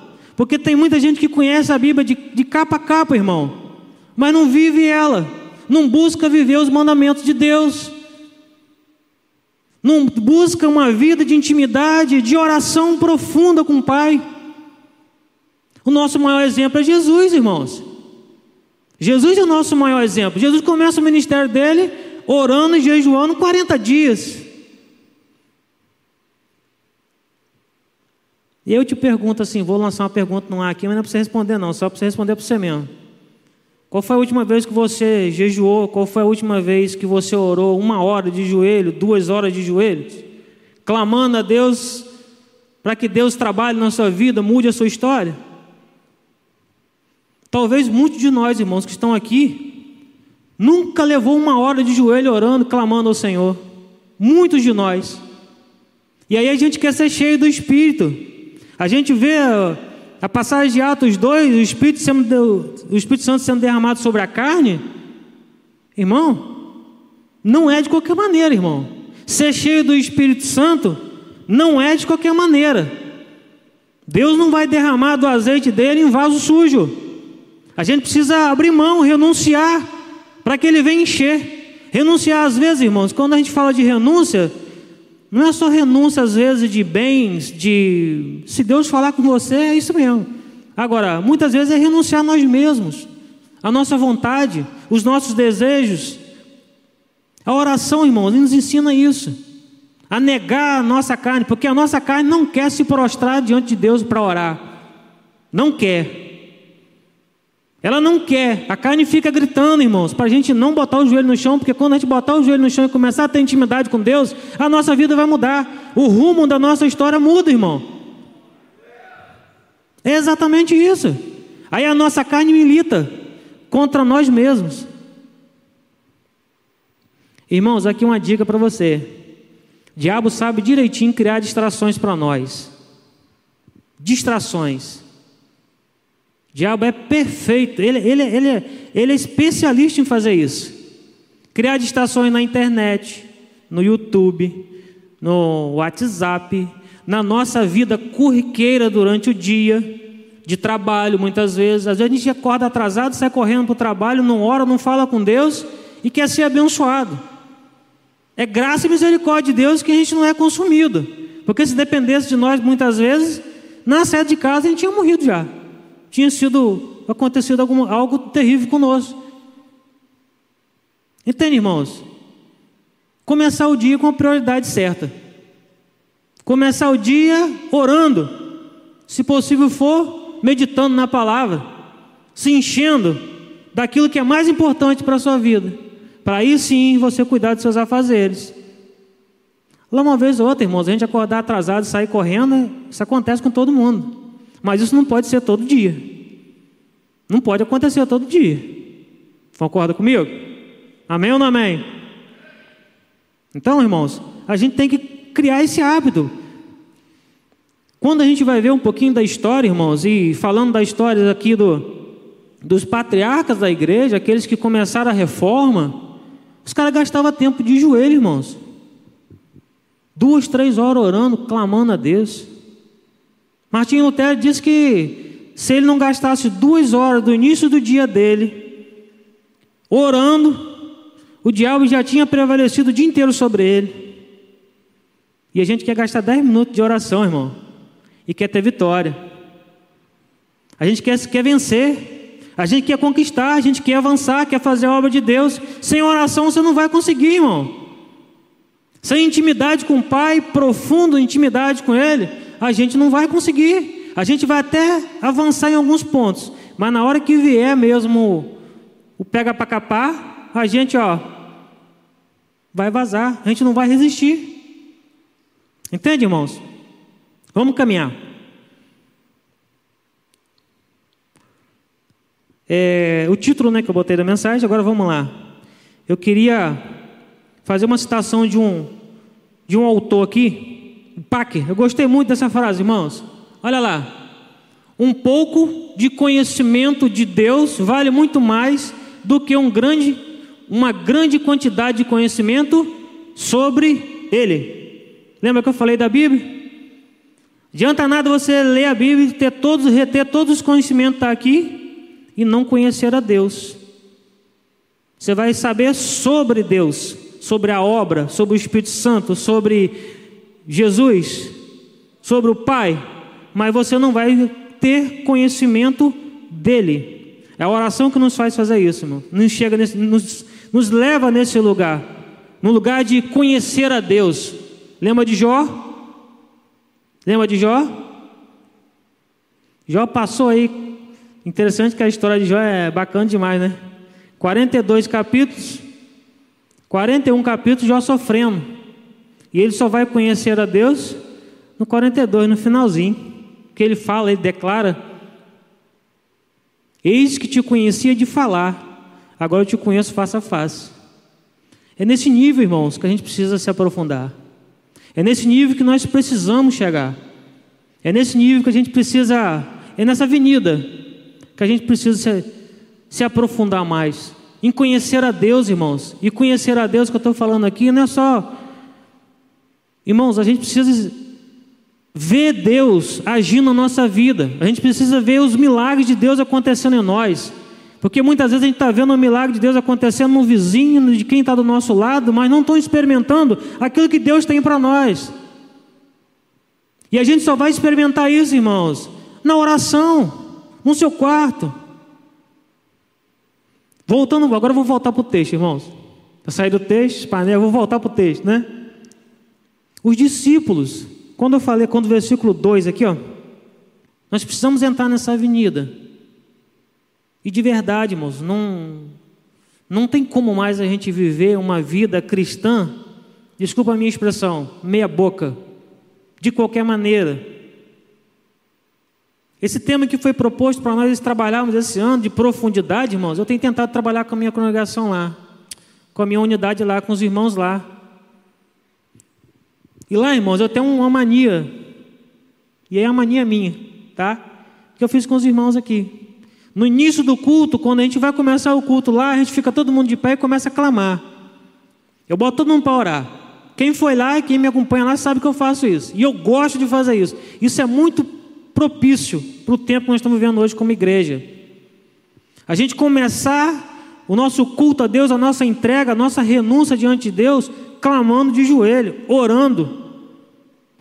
Porque tem muita gente que conhece a Bíblia de, de capa a capa, irmão, mas não vive ela, não busca viver os mandamentos de Deus, não busca uma vida de intimidade, de oração profunda com o Pai. O nosso maior exemplo é Jesus, irmãos. Jesus é o nosso maior exemplo. Jesus começa o ministério dele orando e jejuando 40 dias. E eu te pergunto assim, vou lançar uma pergunta no ar aqui, mas não é para você responder não, só para você responder para você mesmo. Qual foi a última vez que você jejuou? Qual foi a última vez que você orou uma hora de joelho, duas horas de joelhos? Clamando a Deus para que Deus trabalhe na sua vida, mude a sua história? Talvez muitos de nós, irmãos, que estão aqui, nunca levou uma hora de joelho orando, clamando ao Senhor. Muitos de nós. E aí a gente quer ser cheio do Espírito. A gente vê a passagem de Atos 2, o Espírito, sendo, o Espírito Santo sendo derramado sobre a carne. Irmão, não é de qualquer maneira, irmão. Ser cheio do Espírito Santo não é de qualquer maneira. Deus não vai derramar do azeite dele em vaso sujo. A gente precisa abrir mão, renunciar, para que ele venha encher. Renunciar, às vezes, irmãos, quando a gente fala de renúncia, não é só renúncia, às vezes, de bens, de. Se Deus falar com você, é isso mesmo. Agora, muitas vezes é renunciar a nós mesmos, a nossa vontade, os nossos desejos. A oração, irmãos, nos ensina isso. A negar a nossa carne, porque a nossa carne não quer se prostrar diante de Deus para orar. Não quer. Ela não quer. A carne fica gritando, irmãos, para a gente não botar o joelho no chão, porque quando a gente botar o joelho no chão e começar a ter intimidade com Deus, a nossa vida vai mudar. O rumo da nossa história muda, irmão. É exatamente isso. Aí a nossa carne milita contra nós mesmos. Irmãos, aqui uma dica para você. O diabo sabe direitinho criar distrações para nós. Distrações. O diabo é perfeito, ele, ele, ele, é, ele é especialista em fazer isso. Criar distrações na internet, no YouTube, no WhatsApp, na nossa vida corriqueira durante o dia, de trabalho, muitas vezes. Às vezes a gente acorda atrasado, sai correndo para o trabalho, não ora, não fala com Deus e quer ser abençoado. É graça e misericórdia de Deus que a gente não é consumido. Porque se dependesse de nós, muitas vezes, na sede de casa a gente tinha morrido já tinha sido acontecido algum, algo terrível conosco. Entende, irmãos? Começar o dia com a prioridade certa. Começar o dia orando, se possível for, meditando na palavra, se enchendo daquilo que é mais importante para a sua vida. Para aí sim você cuidar dos seus afazeres. Lá uma vez ou outra, irmãos, a gente acordar atrasado e sair correndo, isso acontece com todo mundo. Mas isso não pode ser todo dia. Não pode acontecer todo dia. Concorda comigo? Amém ou não amém? Então, irmãos, a gente tem que criar esse hábito. Quando a gente vai ver um pouquinho da história, irmãos, e falando da história aqui do, dos patriarcas da igreja, aqueles que começaram a reforma, os caras gastavam tempo de joelho, irmãos. Duas, três horas orando, clamando a Deus. Martinho Lutero disse que se ele não gastasse duas horas do início do dia dele orando, o diabo já tinha prevalecido o dia inteiro sobre ele. E a gente quer gastar dez minutos de oração, irmão, e quer ter vitória. A gente quer, quer vencer, a gente quer conquistar, a gente quer avançar, quer fazer a obra de Deus. Sem oração você não vai conseguir, irmão. Sem intimidade com o Pai, profunda intimidade com Ele, a gente não vai conseguir. A gente vai até avançar em alguns pontos, mas na hora que vier mesmo o pega para capar, a gente, ó, vai vazar, a gente não vai resistir. Entende, irmãos? Vamos caminhar. É, o título né, que eu botei da mensagem, agora vamos lá. Eu queria fazer uma citação de um, de um autor aqui, Packer, eu gostei muito dessa frase, irmãos. Olha lá. Um pouco de conhecimento de Deus vale muito mais do que um grande, uma grande quantidade de conhecimento sobre Ele. Lembra que eu falei da Bíblia? Adianta nada você ler a Bíblia e ter todos, reter todos os conhecimentos tá aqui e não conhecer a Deus. Você vai saber sobre Deus, sobre a obra, sobre o Espírito Santo, sobre Jesus, sobre o Pai, mas você não vai ter conhecimento dele. É a oração que nos faz fazer isso, irmão. Nos, chega nesse, nos, nos leva nesse lugar, no lugar de conhecer a Deus. Lembra de Jó? Lembra de Jó? Jó passou aí. Interessante que a história de Jó é bacana demais, né? 42 capítulos, 41 capítulos, Jó sofrendo. E ele só vai conhecer a Deus no 42, no finalzinho. Que ele fala, ele declara: Eis que te conhecia de falar, agora eu te conheço face a face. É nesse nível, irmãos, que a gente precisa se aprofundar. É nesse nível que nós precisamos chegar. É nesse nível que a gente precisa, é nessa avenida que a gente precisa se, se aprofundar mais. Em conhecer a Deus, irmãos. E conhecer a Deus que eu estou falando aqui não é só. Irmãos, a gente precisa ver Deus agindo na nossa vida. A gente precisa ver os milagres de Deus acontecendo em nós. Porque muitas vezes a gente está vendo o milagre de Deus acontecendo no vizinho, de quem está do nosso lado, mas não estão experimentando aquilo que Deus tem para nós. E a gente só vai experimentar isso, irmãos, na oração, no seu quarto. Voltando, agora eu vou voltar para o texto, irmãos. Para sair do texto, painel, vou voltar para o texto, né? Os discípulos, quando eu falei, quando o versículo 2 aqui, ó, nós precisamos entrar nessa avenida. E de verdade, irmãos, não, não tem como mais a gente viver uma vida cristã, desculpa a minha expressão, meia boca, de qualquer maneira. Esse tema que foi proposto para nós trabalharmos esse ano de profundidade, irmãos, eu tenho tentado trabalhar com a minha congregação lá, com a minha unidade lá, com os irmãos lá. E lá, irmãos, eu tenho uma mania, e é a mania minha, tá? Que eu fiz com os irmãos aqui. No início do culto, quando a gente vai começar o culto lá, a gente fica todo mundo de pé e começa a clamar. Eu boto todo mundo para orar. Quem foi lá e quem me acompanha lá sabe que eu faço isso. E eu gosto de fazer isso. Isso é muito propício para o tempo que nós estamos vivendo hoje como igreja. A gente começar o nosso culto a Deus, a nossa entrega, a nossa renúncia diante de Deus, clamando de joelho, orando,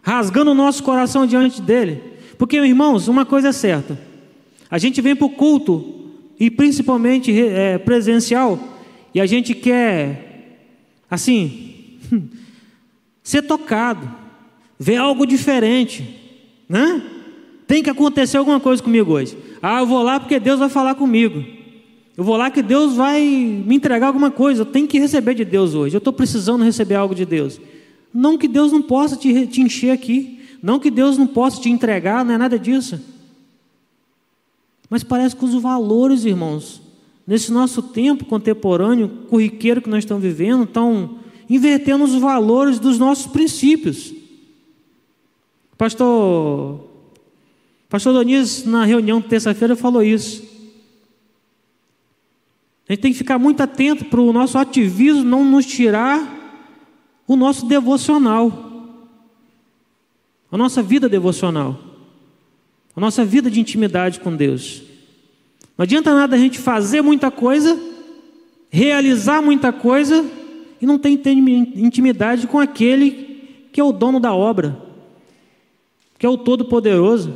rasgando o nosso coração diante dele. Porque, irmãos, uma coisa é certa: a gente vem para o culto, e principalmente é, presencial, e a gente quer, assim, ser tocado, ver algo diferente, né? Tem que acontecer alguma coisa comigo hoje. Ah, eu vou lá porque Deus vai falar comigo. Eu vou lá que Deus vai me entregar alguma coisa. Eu tenho que receber de Deus hoje. Eu estou precisando receber algo de Deus. Não que Deus não possa te, te encher aqui. Não que Deus não possa te entregar, não é nada disso. Mas parece que os valores, irmãos, nesse nosso tempo contemporâneo, corriqueiro que nós estamos vivendo, estão invertendo os valores dos nossos princípios. Pastor, Pastor Doniz, na reunião de terça-feira, falou isso. A gente tem que ficar muito atento para o nosso ativismo não nos tirar o nosso devocional, a nossa vida devocional, a nossa vida de intimidade com Deus. Não adianta nada a gente fazer muita coisa, realizar muita coisa e não ter intimidade com aquele que é o dono da obra, que é o Todo-Poderoso.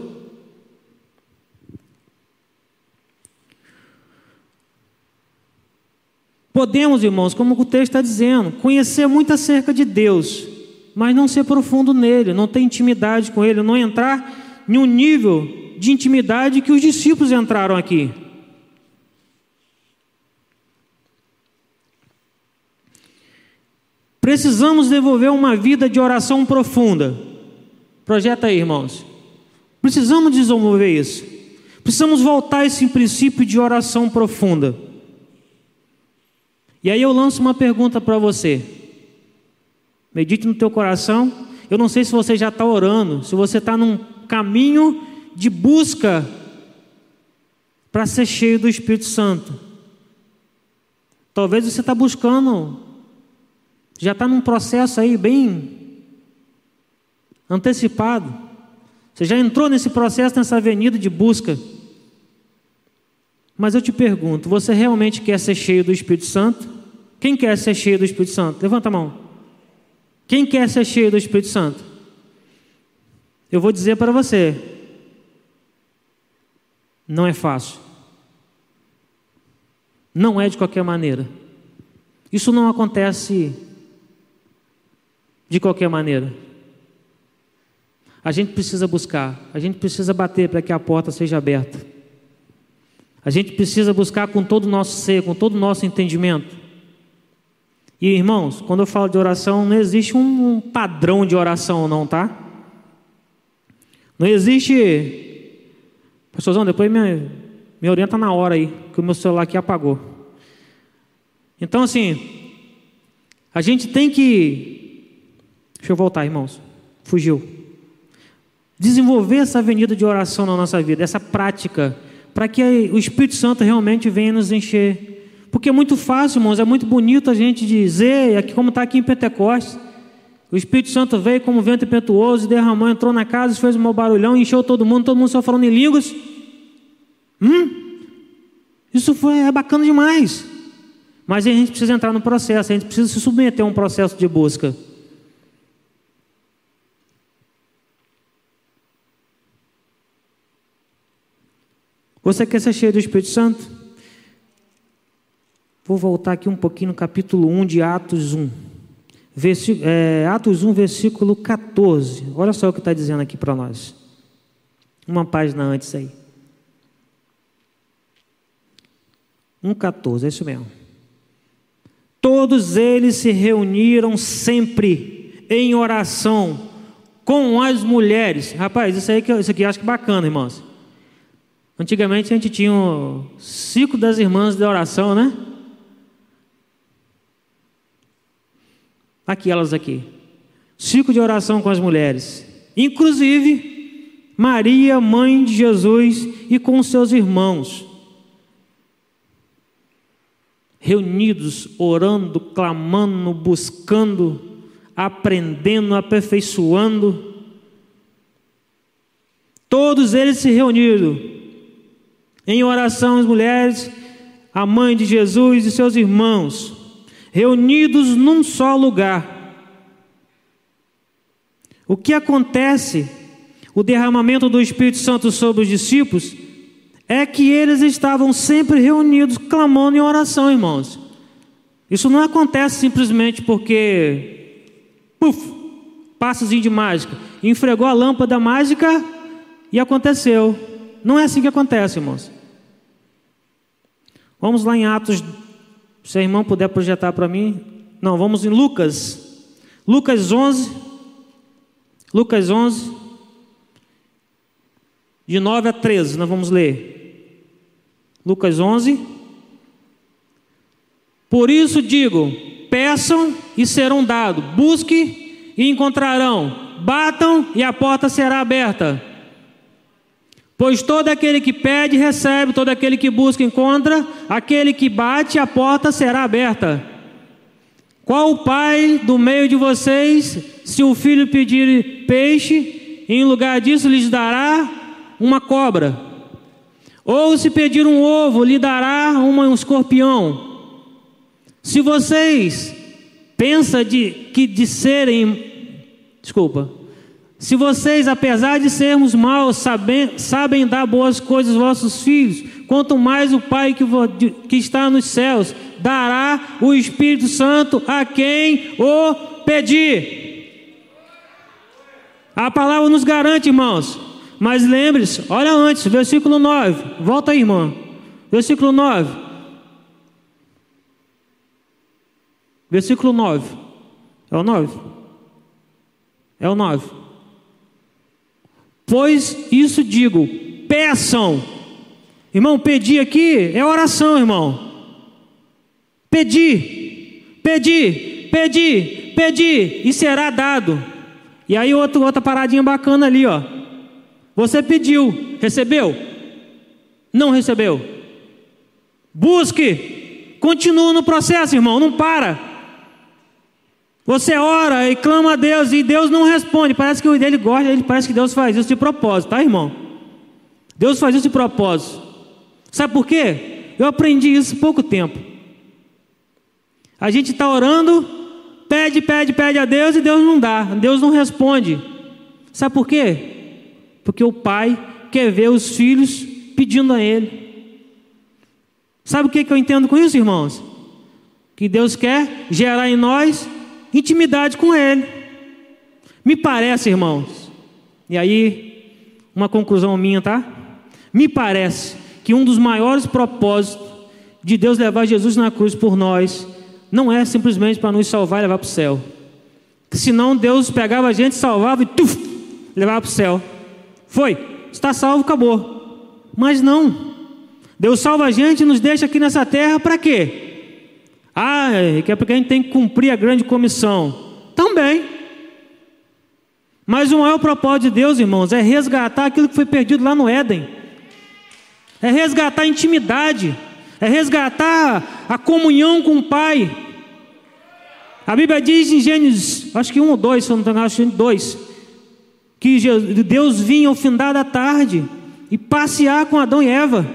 Podemos, irmãos, como o texto está dizendo, conhecer muito acerca de Deus, mas não ser profundo nele, não ter intimidade com ele, não entrar em um nível de intimidade que os discípulos entraram aqui. Precisamos desenvolver uma vida de oração profunda. Projeta aí, irmãos. Precisamos desenvolver isso. Precisamos voltar a esse princípio de oração profunda. E aí eu lanço uma pergunta para você. Medite no teu coração. Eu não sei se você já está orando, se você está num caminho de busca para ser cheio do Espírito Santo. Talvez você está buscando, já está num processo aí bem antecipado. Você já entrou nesse processo, nessa avenida de busca. Mas eu te pergunto: você realmente quer ser cheio do Espírito Santo? Quem quer ser cheio do Espírito Santo? Levanta a mão. Quem quer ser cheio do Espírito Santo? Eu vou dizer para você. Não é fácil. Não é de qualquer maneira. Isso não acontece de qualquer maneira. A gente precisa buscar, a gente precisa bater para que a porta seja aberta. A gente precisa buscar com todo o nosso ser, com todo o nosso entendimento. E irmãos, quando eu falo de oração, não existe um padrão de oração, não, tá? Não existe. Pastorzão, depois me, me orienta na hora aí, que o meu celular aqui apagou. Então, assim, a gente tem que. Deixa eu voltar, irmãos. Fugiu. Desenvolver essa avenida de oração na nossa vida, essa prática, para que o Espírito Santo realmente venha nos encher. Porque é muito fácil, irmãos, é muito bonito a gente dizer, aqui como está aqui em Pentecostes. O Espírito Santo veio como vento impetuoso, derramou, entrou na casa, fez um barulhão, encheu todo mundo, todo mundo só falando em línguas. Hum? Isso foi, é bacana demais. Mas a gente precisa entrar no processo, a gente precisa se submeter a um processo de busca. Você quer ser cheio do Espírito Santo? Vou voltar aqui um pouquinho no capítulo 1 de Atos 1. Versi, é, Atos 1, versículo 14. Olha só o que está dizendo aqui para nós. Uma página antes aí. 1,14, é isso mesmo. Todos eles se reuniram sempre em oração com as mulheres. Rapaz, isso, aí, isso aqui acho que é bacana, irmãos. Antigamente a gente tinha o ciclo das irmãs de oração, né? Aqui, elas aqui. Ciclo de oração com as mulheres. Inclusive, Maria, mãe de Jesus, e com seus irmãos. Reunidos, orando, clamando, buscando, aprendendo, aperfeiçoando. Todos eles se reuniram em oração as mulheres, a mãe de Jesus e seus irmãos, reunidos num só lugar. O que acontece, o derramamento do Espírito Santo sobre os discípulos, é que eles estavam sempre reunidos, clamando em oração, irmãos. Isso não acontece simplesmente porque, puf, passozinho de mágica, enfregou a lâmpada mágica e aconteceu. Não é assim que acontece, irmãos. Vamos lá em Atos, se a irmã puder projetar para mim. Não, vamos em Lucas. Lucas 11. Lucas 11. De 9 a 13, nós vamos ler. Lucas 11. Por isso digo: peçam e serão dados, busque e encontrarão, batam e a porta será aberta. Pois todo aquele que pede, recebe, todo aquele que busca, encontra, aquele que bate, a porta será aberta. Qual o pai do meio de vocês, se o filho pedir peixe, em lugar disso lhes dará uma cobra? Ou se pedir um ovo, lhe dará um escorpião? Se vocês pensam de, que de serem, desculpa, se vocês, apesar de sermos maus, sabem, sabem dar boas coisas aos vossos filhos, quanto mais o Pai que, que está nos céus dará o Espírito Santo a quem o pedir. A palavra nos garante, irmãos. Mas lembre-se, olha antes, versículo 9. Volta aí, irmão. Versículo 9. Versículo 9. É o 9? É o 9. Pois isso digo, peçam. Irmão, pedir aqui é oração, irmão. Pedir, pedir, pedir, pedir, e será dado. E aí outro, outra paradinha bacana ali, ó. Você pediu, recebeu? Não recebeu. Busque, continua no processo, irmão, não para. Você ora e clama a Deus e Deus não responde. Parece que ele gosta, ele parece que Deus faz isso de propósito, tá, irmão? Deus faz isso de propósito. Sabe por quê? Eu aprendi isso há pouco tempo. A gente está orando, pede, pede, pede a Deus e Deus não dá, Deus não responde. Sabe por quê? Porque o pai quer ver os filhos pedindo a Ele. Sabe o que eu entendo com isso, irmãos? Que Deus quer gerar em nós intimidade com Ele. Me parece, irmãos, e aí, uma conclusão minha, tá? Me parece que um dos maiores propósitos de Deus levar Jesus na cruz por nós não é simplesmente para nos salvar e levar para o céu. Senão Deus pegava a gente, salvava e tuf, levava para o céu. Foi, está salvo, acabou. Mas não. Deus salva a gente e nos deixa aqui nessa terra para quê? Ah, é que é porque a gente tem que cumprir a grande comissão. Também. Mas o maior propósito de Deus, irmãos, é resgatar aquilo que foi perdido lá no Éden. É resgatar a intimidade. É resgatar a comunhão com o Pai. A Bíblia diz em Gênesis, acho que um ou dois, se eu não estou acho que dois, que Deus vinha ao fim da tarde e passear com Adão e Eva.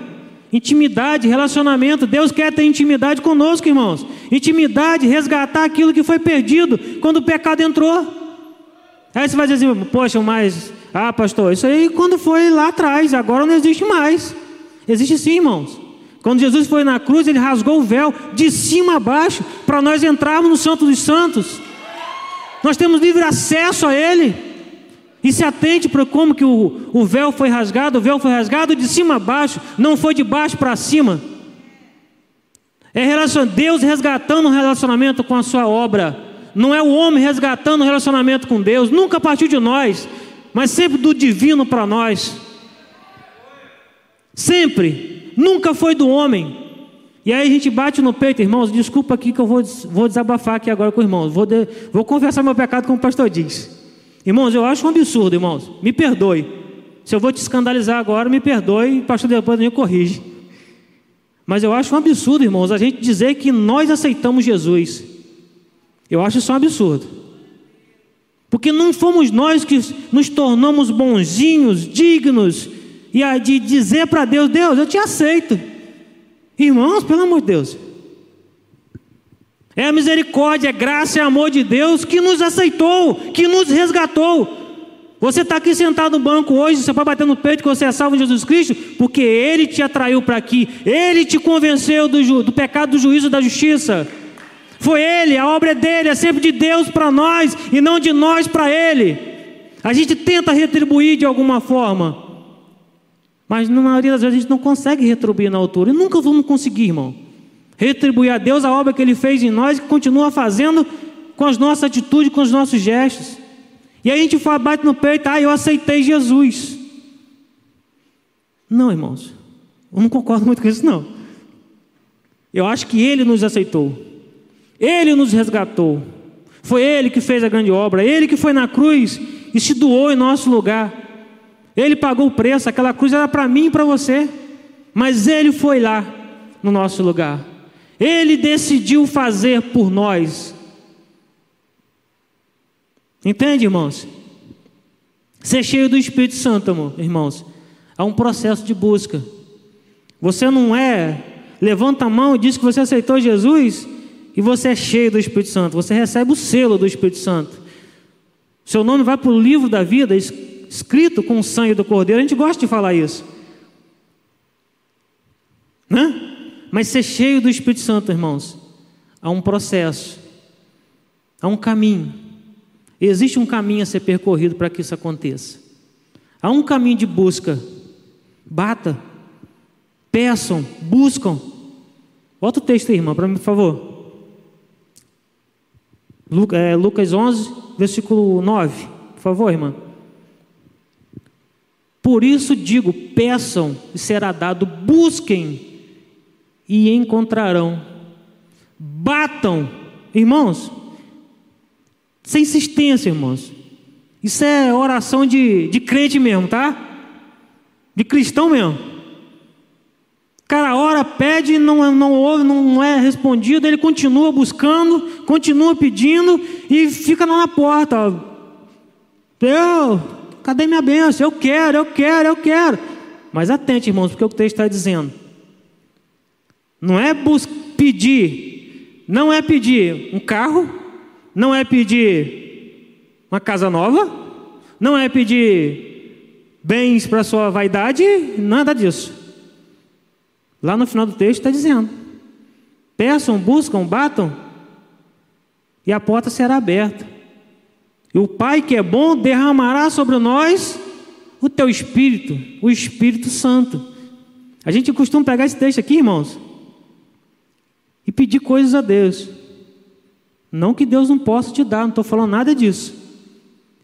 Intimidade, relacionamento. Deus quer ter intimidade conosco, irmãos. Intimidade, resgatar aquilo que foi perdido quando o pecado entrou. Aí você vai dizer assim, poxa, mas, ah, pastor, isso aí quando foi lá atrás, agora não existe mais. Existe sim, irmãos. Quando Jesus foi na cruz, ele rasgou o véu de cima a baixo para nós entrarmos no Santo dos Santos. Nós temos livre acesso a Ele. E se atente para como que o, o véu foi rasgado. O véu foi rasgado de cima a baixo, não foi de baixo para cima. É. Deus resgatando um relacionamento com a sua obra. Não é o homem resgatando o relacionamento com Deus. Nunca partiu de nós, mas sempre do divino para nós. Sempre. Nunca foi do homem. E aí a gente bate no peito, irmãos. Desculpa aqui que eu vou, vou desabafar aqui agora com o irmão. Vou, de, vou confessar meu pecado como o pastor diz. Irmãos, eu acho um absurdo, irmãos. Me perdoe. Se eu vou te escandalizar agora, me perdoe, o pastor depois me corrige. Mas eu acho um absurdo, irmãos, a gente dizer que nós aceitamos Jesus. Eu acho isso um absurdo. Porque não fomos nós que nos tornamos bonzinhos, dignos, e a de dizer para Deus: Deus, eu te aceito. Irmãos, pelo amor de Deus. É a misericórdia, a graça e amor de Deus que nos aceitou, que nos resgatou. Você está aqui sentado no banco hoje, você pode bater no peito que você é salvo em Jesus Cristo, porque Ele te atraiu para aqui, Ele te convenceu do, do pecado, do juízo da justiça. Foi Ele, a obra é dele, é sempre de Deus para nós e não de nós para Ele. A gente tenta retribuir de alguma forma, mas na maioria das vezes a gente não consegue retribuir na altura, e nunca vamos conseguir, irmão. Retribuir a Deus a obra que Ele fez em nós e que continua fazendo com as nossas atitudes, com os nossos gestos. E aí a gente fala, bate no peito, ah, eu aceitei Jesus. Não, irmãos, eu não concordo muito com isso, não. Eu acho que Ele nos aceitou. Ele nos resgatou. Foi Ele que fez a grande obra. Ele que foi na cruz e se doou em nosso lugar. Ele pagou o preço. Aquela cruz era para mim e para você. Mas Ele foi lá no nosso lugar. Ele decidiu fazer por nós. Entende, irmãos? Ser cheio do Espírito Santo, irmãos, é um processo de busca. Você não é, levanta a mão e diz que você aceitou Jesus e você é cheio do Espírito Santo, você recebe o selo do Espírito Santo. Seu nome vai para o livro da vida, escrito com o sangue do Cordeiro. A gente gosta de falar isso. Né? Mas ser cheio do Espírito Santo, irmãos, há um processo, há um caminho. Existe um caminho a ser percorrido para que isso aconteça. Há um caminho de busca. Bata, peçam, buscam. Bota o texto aí, irmão, para mim, por favor. Lucas 11, versículo 9. Por favor, irmã. Por isso digo: peçam e será dado, busquem e encontrarão, batam, irmãos. Sem insistência, irmãos. Isso é oração de, de crente mesmo, tá? De cristão mesmo. cara ora, pede, não, não ouve, não é respondido, ele continua buscando, continua pedindo e fica lá na porta. Eu, cadê minha bênção? Eu quero, eu quero, eu quero. Mas atente, irmãos, porque o texto está dizendo. Não é pedir, não é pedir um carro, não é pedir uma casa nova, não é pedir bens para sua vaidade, nada disso. Lá no final do texto está dizendo: peçam, buscam, batam, e a porta será aberta. E o Pai que é bom derramará sobre nós o teu Espírito, o Espírito Santo. A gente costuma pegar esse texto aqui, irmãos, e pedir coisas a Deus. Não que Deus não possa te dar, não estou falando nada disso.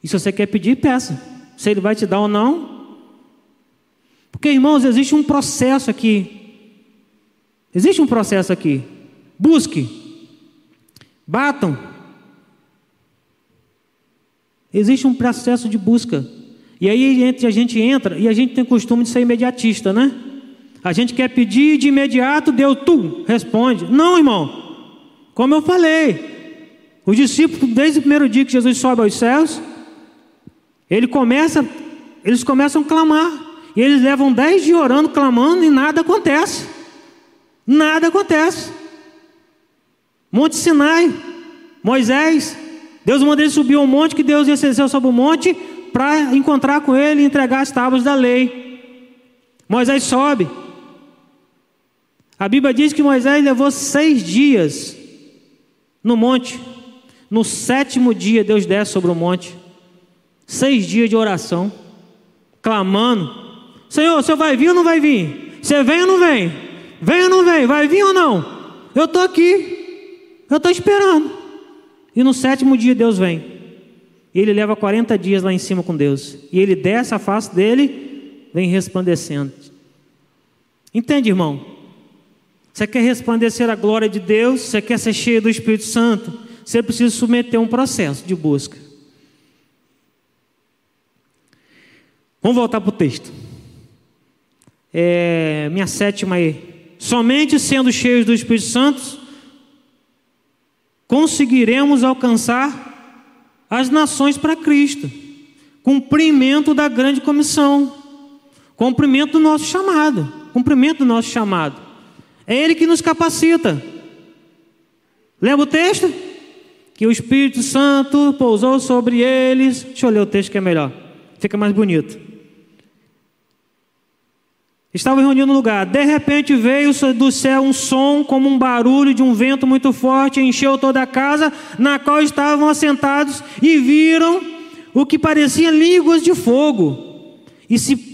E se você quer pedir, peça. Se Ele vai te dar ou não. Porque, irmãos, existe um processo aqui. Existe um processo aqui. Busque. Batam. Existe um processo de busca. E aí a gente entra e a gente tem costume de ser imediatista, né? A gente quer pedir de imediato, Deus, tu, responde. Não, irmão. Como eu falei, os discípulos, desde o primeiro dia que Jesus sobe aos céus, ele começa, eles começam a clamar. E eles levam dez dias orando, clamando, e nada acontece. Nada acontece. Monte Sinai, Moisés, Deus manda ele subir ao monte, que Deus ia descer sobre o monte para encontrar com ele e entregar as tábuas da lei. Moisés sobe. A Bíblia diz que Moisés levou seis dias no monte. No sétimo dia, Deus desce sobre o monte. Seis dias de oração, clamando: Senhor, você vai vir ou não vai vir? Você vem ou não vem? Vem ou não vem? Vai vir ou não? Eu estou aqui, eu estou esperando. E no sétimo dia, Deus vem. Ele leva 40 dias lá em cima com Deus. E ele desce a face dele, vem resplandecendo. Entende, irmão? Você quer resplandecer a glória de Deus? Você quer ser cheio do Espírito Santo? Você precisa submeter um processo de busca. Vamos voltar para o texto. É, minha sétima aí. Somente sendo cheios do Espírito Santo conseguiremos alcançar as nações para Cristo. Cumprimento da grande comissão. Cumprimento do nosso chamado. Cumprimento do nosso chamado. É Ele que nos capacita. Lembra o texto? Que o Espírito Santo pousou sobre eles. Deixa eu ler o texto que é melhor. Fica mais bonito. Estavam reunidos no lugar. De repente veio do céu um som, como um barulho de um vento muito forte, encheu toda a casa na qual estavam assentados e viram o que parecia línguas de fogo. E se,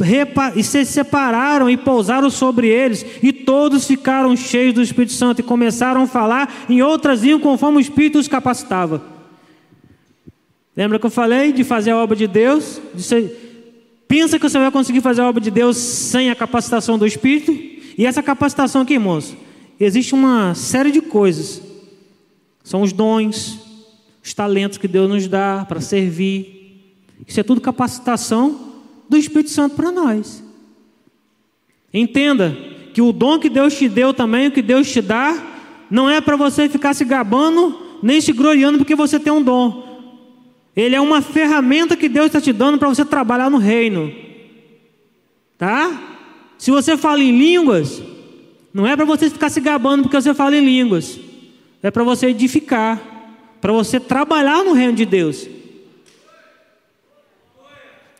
e se separaram e pousaram sobre eles, e todos ficaram cheios do Espírito Santo e começaram a falar em outras línguas conforme o Espírito os capacitava. Lembra que eu falei de fazer a obra de Deus? De ser, Pensa que você vai conseguir fazer a obra de Deus sem a capacitação do Espírito? E essa capacitação aqui, irmãos, existe uma série de coisas. São os dons, os talentos que Deus nos dá para servir. Isso é tudo capacitação do Espírito Santo para nós. Entenda que o dom que Deus te deu também, o que Deus te dá, não é para você ficar se gabando, nem se gloriando porque você tem um dom. Ele é uma ferramenta que Deus está te dando para você trabalhar no reino. Tá? Se você fala em línguas, não é para você ficar se gabando porque você fala em línguas. É para você edificar, para você trabalhar no reino de Deus.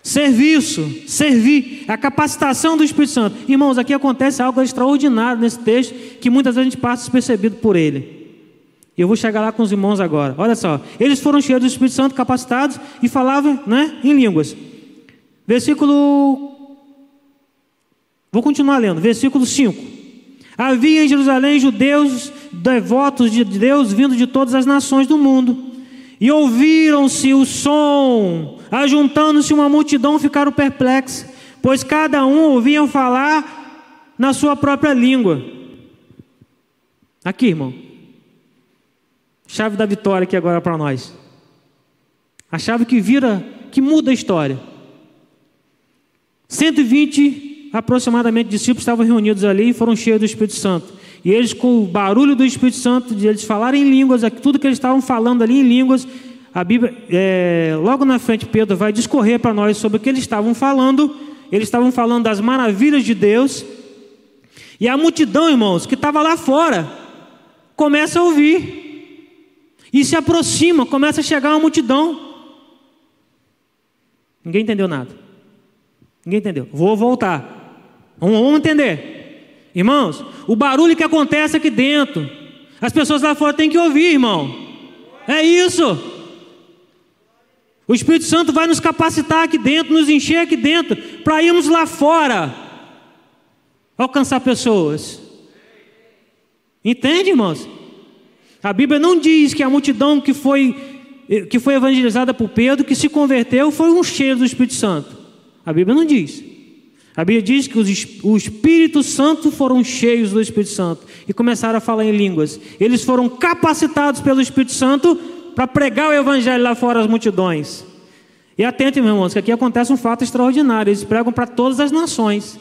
Serviço, servir, a capacitação do Espírito Santo. Irmãos, aqui acontece algo extraordinário nesse texto que muitas vezes a gente passa despercebido por ele. Eu vou chegar lá com os irmãos agora. Olha só. Eles foram cheios do Espírito Santo, capacitados e falavam né, em línguas. Versículo. Vou continuar lendo. Versículo 5. Havia em Jerusalém judeus devotos de Deus vindo de todas as nações do mundo. E ouviram-se o som, ajuntando-se uma multidão, ficaram perplexos, pois cada um ouvia falar na sua própria língua. Aqui, irmão. Chave da vitória aqui agora para nós. A chave que vira, que muda a história. 120 aproximadamente discípulos estavam reunidos ali e foram cheios do Espírito Santo. E eles, com o barulho do Espírito Santo, de eles falarem em línguas, tudo que eles estavam falando ali em línguas, a Bíblia, é, logo na frente, Pedro vai discorrer para nós sobre o que eles estavam falando. Eles estavam falando das maravilhas de Deus. E a multidão, irmãos, que estava lá fora, começa a ouvir. E se aproxima, começa a chegar uma multidão. Ninguém entendeu nada. Ninguém entendeu. Vou voltar. Vamos, entender. Irmãos, o barulho que acontece aqui dentro, as pessoas lá fora têm que ouvir, irmão. É isso. O Espírito Santo vai nos capacitar aqui dentro, nos encher aqui dentro, para irmos lá fora alcançar pessoas. Entende, irmãos? A Bíblia não diz que a multidão que foi, que foi evangelizada por Pedro, que se converteu, foi um cheiro do Espírito Santo. A Bíblia não diz. A Bíblia diz que os, o Espírito Santo foram cheios do Espírito Santo e começaram a falar em línguas. Eles foram capacitados pelo Espírito Santo para pregar o Evangelho lá fora às multidões. E atentem, meus irmãos, que aqui acontece um fato extraordinário. Eles pregam para todas as nações.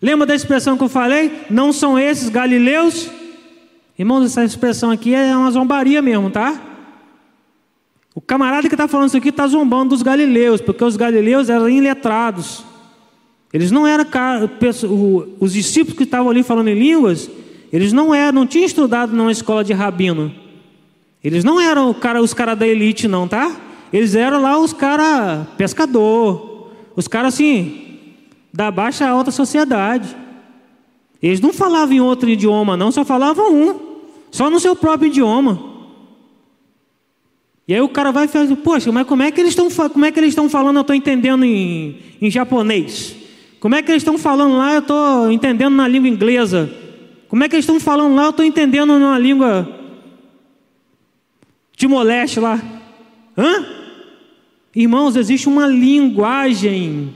Lembra da expressão que eu falei? Não são esses galileus? Irmãos, essa expressão aqui é uma zombaria mesmo, tá? O camarada que está falando isso aqui está zombando dos galileus, porque os galileus eram iletrados. Eles não eram os discípulos que estavam ali falando em línguas, eles não eram, não tinham estudado numa escola de rabino. Eles não eram cara, os caras da elite, não, tá? Eles eram lá os caras pescador, os caras assim, da baixa alta sociedade. Eles não falavam em outro idioma, não, só falavam um, só no seu próprio idioma. E aí o cara vai e fala, poxa, mas como é que eles estão, como é que eles estão falando? Eu estou entendendo em, em japonês. Como é que eles estão falando lá? Eu estou entendendo na língua inglesa. Como é que eles estão falando lá? Eu estou entendendo numa língua Timor-Leste lá. Hã? Irmãos, existe uma linguagem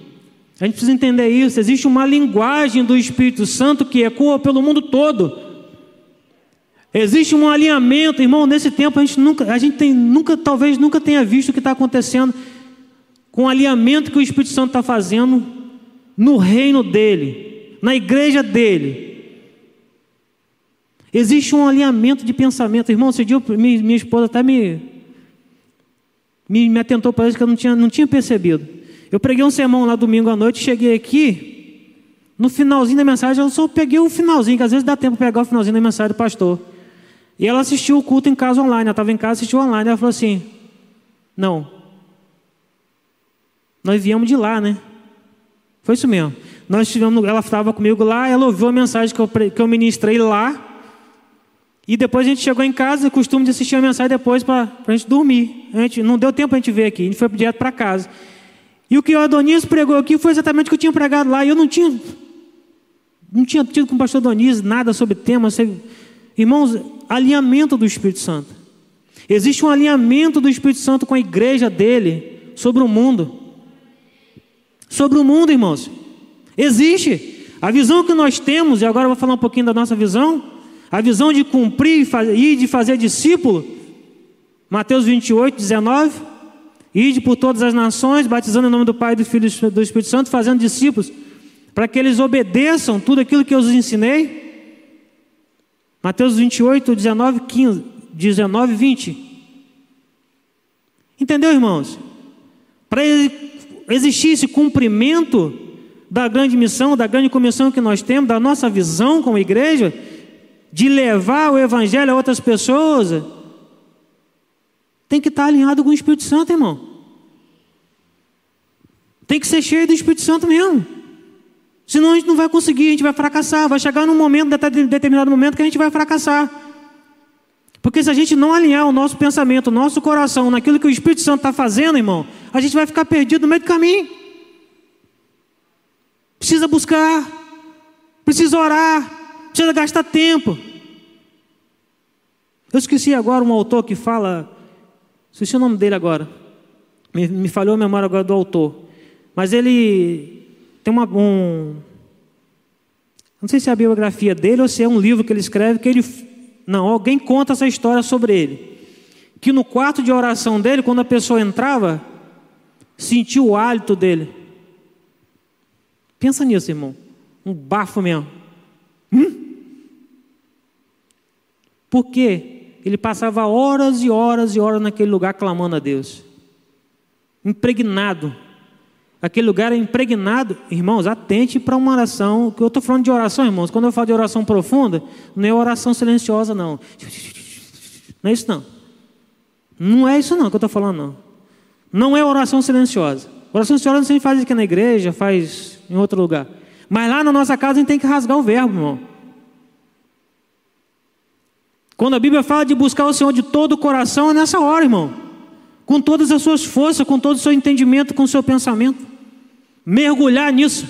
a gente precisa entender isso. Existe uma linguagem do Espírito Santo que ecoa pelo mundo todo. Existe um alinhamento, irmão. Nesse tempo a gente nunca, a gente tem, nunca, talvez nunca tenha visto o que está acontecendo com o alinhamento que o Espírito Santo está fazendo no reino dele, na igreja dele. Existe um alinhamento de pensamento, irmão. Esse dia minha, minha esposa até me, me, me atentou para isso que eu não tinha, não tinha percebido. Eu preguei um sermão lá domingo à noite, cheguei aqui, no finalzinho da mensagem, eu só peguei o finalzinho, que às vezes dá tempo para pegar o finalzinho da mensagem do pastor. E ela assistiu o culto em casa online, ela estava em casa, assistiu online, ela falou assim: Não, nós viemos de lá, né? Foi isso mesmo. Nós tivemos, ela estava comigo lá, ela ouviu a mensagem que eu, que eu ministrei lá. E depois a gente chegou em casa, costume de assistir a mensagem depois para a gente dormir. A gente, não deu tempo para a gente ver aqui, a gente foi direto para casa. E o que o Adonias pregou aqui foi exatamente o que eu tinha pregado lá. E eu não tinha, não tinha tido com o pastor Adonias nada sobre tema. Sobre... Irmãos, alinhamento do Espírito Santo. Existe um alinhamento do Espírito Santo com a igreja dele sobre o mundo. Sobre o mundo, irmãos. Existe. A visão que nós temos, e agora eu vou falar um pouquinho da nossa visão, a visão de cumprir e de fazer discípulo, Mateus 28, 19. Ide por todas as nações, batizando em nome do Pai, do Filho e do Espírito Santo, fazendo discípulos, para que eles obedeçam tudo aquilo que eu os ensinei. Mateus 28, 19, 15, 19, 20. Entendeu, irmãos? Para existir esse cumprimento da grande missão, da grande comissão que nós temos, da nossa visão como igreja, de levar o Evangelho a outras pessoas, tem que estar alinhado com o Espírito Santo, irmão. Tem que ser cheio do Espírito Santo mesmo. Senão a gente não vai conseguir, a gente vai fracassar. Vai chegar num momento, determinado momento, que a gente vai fracassar. Porque se a gente não alinhar o nosso pensamento, o nosso coração naquilo que o Espírito Santo está fazendo, irmão, a gente vai ficar perdido no meio do caminho. Precisa buscar, precisa orar, precisa gastar tempo. Eu esqueci agora um autor que fala, esqueci o nome dele agora, me, me falhou a memória agora do autor. Mas ele tem uma, um. Não sei se é a biografia dele ou se é um livro que ele escreve, que ele. Não, alguém conta essa história sobre ele. Que no quarto de oração dele, quando a pessoa entrava, sentiu o hálito dele. Pensa nisso, irmão. Um bafo mesmo. Hum? Porque ele passava horas e horas e horas naquele lugar clamando a Deus. Impregnado Aquele lugar é impregnado, irmãos, atente para uma oração. Que eu estou falando de oração, irmãos. Quando eu falo de oração profunda, não é oração silenciosa, não. Não é isso, não. Não é isso, não, que eu estou falando, não. Não é oração silenciosa. Oração silenciosa não se faz aqui na igreja, faz em outro lugar. Mas lá na nossa casa a gente tem que rasgar o verbo, irmão. Quando a Bíblia fala de buscar o Senhor de todo o coração, é nessa hora, irmão. Com todas as suas forças, com todo o seu entendimento, com o seu pensamento. Mergulhar nisso.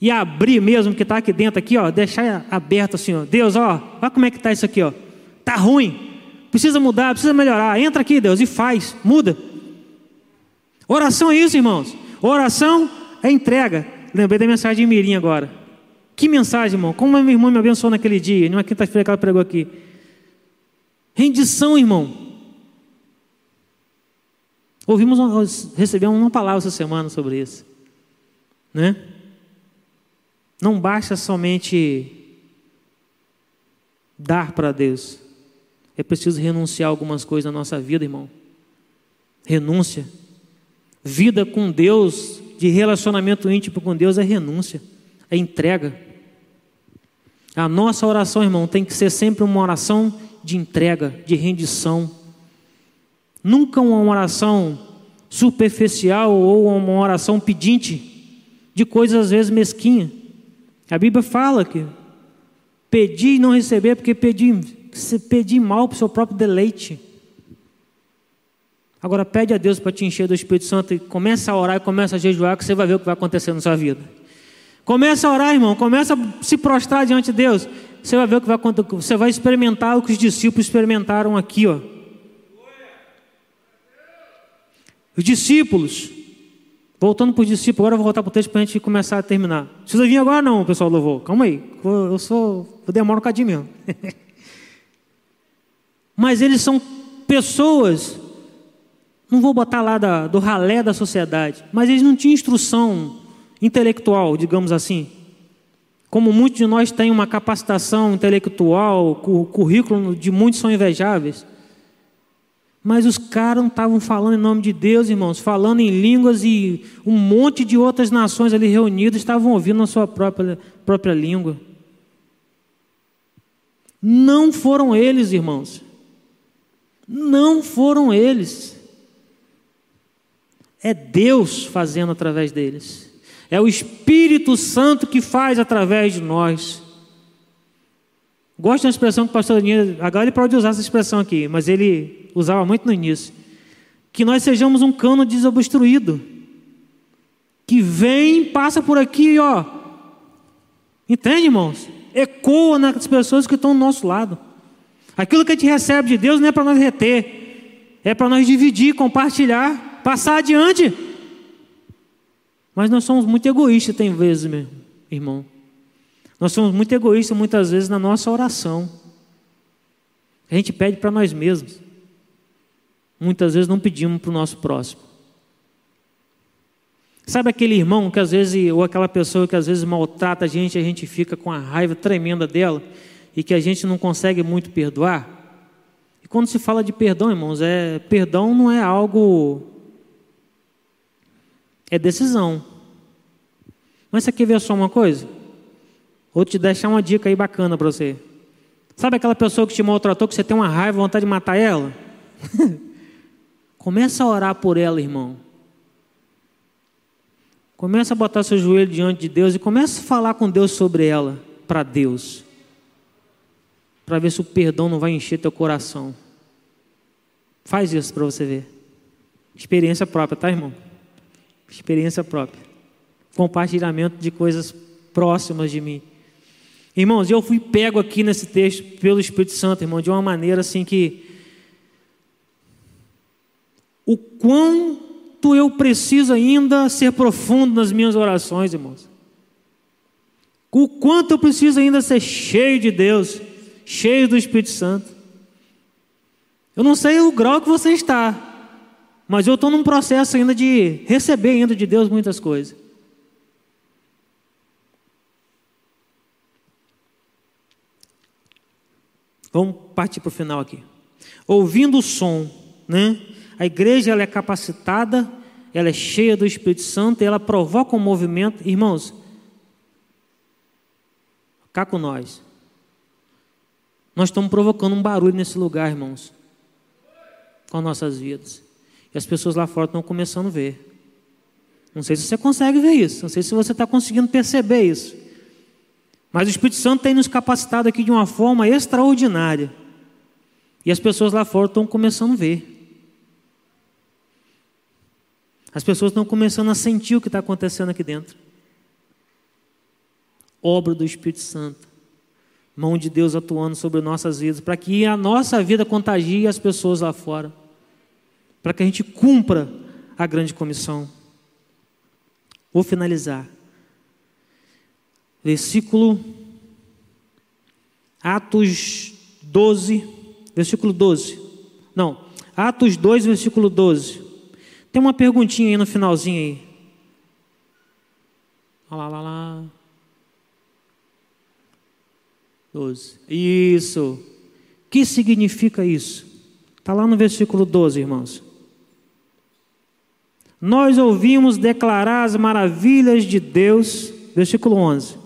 E abrir mesmo, que está aqui dentro, aqui, ó, deixar aberto assim, ó. Deus, ó, olha como é que está isso aqui, ó. Tá ruim. Precisa mudar, precisa melhorar. Entra aqui, Deus, e faz, muda. Oração é isso, irmãos. Oração é entrega. Lembrei da mensagem de Mirim agora. Que mensagem, irmão? Como a minha irmã me abençoou naquele dia, numa quinta-feira que ela pregou aqui. Rendição, irmão. Ouvimos, recebemos uma palavra essa semana sobre isso. Né? Não basta somente dar para Deus. É preciso renunciar algumas coisas na nossa vida, irmão. Renúncia. Vida com Deus, de relacionamento íntimo com Deus, é renúncia, é entrega. A nossa oração, irmão, tem que ser sempre uma oração de entrega, de rendição. Nunca uma oração superficial ou uma oração pedinte de coisas às vezes mesquinhas. A Bíblia fala que pedir e não receber, porque pedir, pedir mal para o seu próprio deleite. Agora pede a Deus para te encher do Espírito Santo e começa a orar e começa a jejuar, que você vai ver o que vai acontecer na sua vida. Começa a orar, irmão, começa a se prostrar diante de Deus. Você vai ver o que vai acontecer. Você vai experimentar o que os discípulos experimentaram aqui, ó. Os discípulos, voltando para os discípulos, agora eu vou voltar para o texto para a gente começar a terminar. Precisa vir agora não, pessoal do louvor. Calma aí, eu sou, eu demoro um cadinho mesmo. Mas eles são pessoas, não vou botar lá da, do ralé da sociedade, mas eles não tinham instrução intelectual, digamos assim. Como muitos de nós têm uma capacitação intelectual, o currículo de muitos são invejáveis. Mas os caras não estavam falando em nome de Deus, irmãos, falando em línguas e um monte de outras nações ali reunidas estavam ouvindo a sua própria, própria língua. Não foram eles, irmãos. Não foram eles. É Deus fazendo através deles. É o Espírito Santo que faz através de nós. Gosto da expressão que o pastor Daniel, agora ele pode usar essa expressão aqui, mas ele usava muito no início. Que nós sejamos um cano desobstruído. Que vem, passa por aqui, ó. Entende, irmãos? Ecoa nas pessoas que estão do nosso lado. Aquilo que a gente recebe de Deus não é para nós reter, é para nós dividir, compartilhar, passar adiante. Mas nós somos muito egoístas, tem vezes, meu irmão. Nós somos muito egoístas muitas vezes na nossa oração. A gente pede para nós mesmos. Muitas vezes não pedimos para o nosso próximo. Sabe aquele irmão que às vezes, ou aquela pessoa que às vezes maltrata a gente, a gente fica com a raiva tremenda dela e que a gente não consegue muito perdoar? E quando se fala de perdão, irmãos, é perdão não é algo é decisão. Mas você quer ver só uma coisa? Vou te deixar uma dica aí bacana para você. Sabe aquela pessoa que te maltratou, que você tem uma raiva, vontade de matar ela? Começa a orar por ela, irmão. Começa a botar seu joelho diante de Deus e começa a falar com Deus sobre ela, para Deus. Para ver se o perdão não vai encher teu coração. Faz isso para você ver. Experiência própria, tá, irmão? Experiência própria. Compartilhamento de coisas próximas de mim. Irmãos, eu fui pego aqui nesse texto pelo Espírito Santo, irmão, de uma maneira assim que. O quanto eu preciso ainda ser profundo nas minhas orações, irmãos. O quanto eu preciso ainda ser cheio de Deus, cheio do Espírito Santo. Eu não sei o grau que você está, mas eu estou num processo ainda de receber ainda de Deus muitas coisas. Vamos partir para o final aqui. Ouvindo o som, né? A igreja ela é capacitada, ela é cheia do Espírito Santo, ela provoca um movimento. Irmãos, cá com nós. Nós estamos provocando um barulho nesse lugar, irmãos, com nossas vidas. E as pessoas lá fora estão começando a ver. Não sei se você consegue ver isso, não sei se você está conseguindo perceber isso. Mas o Espírito Santo tem nos capacitado aqui de uma forma extraordinária. E as pessoas lá fora estão começando a ver. As pessoas estão começando a sentir o que está acontecendo aqui dentro. Obra do Espírito Santo. Mão de Deus atuando sobre nossas vidas, para que a nossa vida contagie as pessoas lá fora. Para que a gente cumpra a grande comissão. Vou finalizar. Versículo Atos 12, versículo 12. Não, Atos 2, versículo 12. Tem uma perguntinha aí no finalzinho aí. Lá, lá, lá. 12. Isso. O que significa isso? Está lá no versículo 12, irmãos. Nós ouvimos declarar as maravilhas de Deus, versículo 11.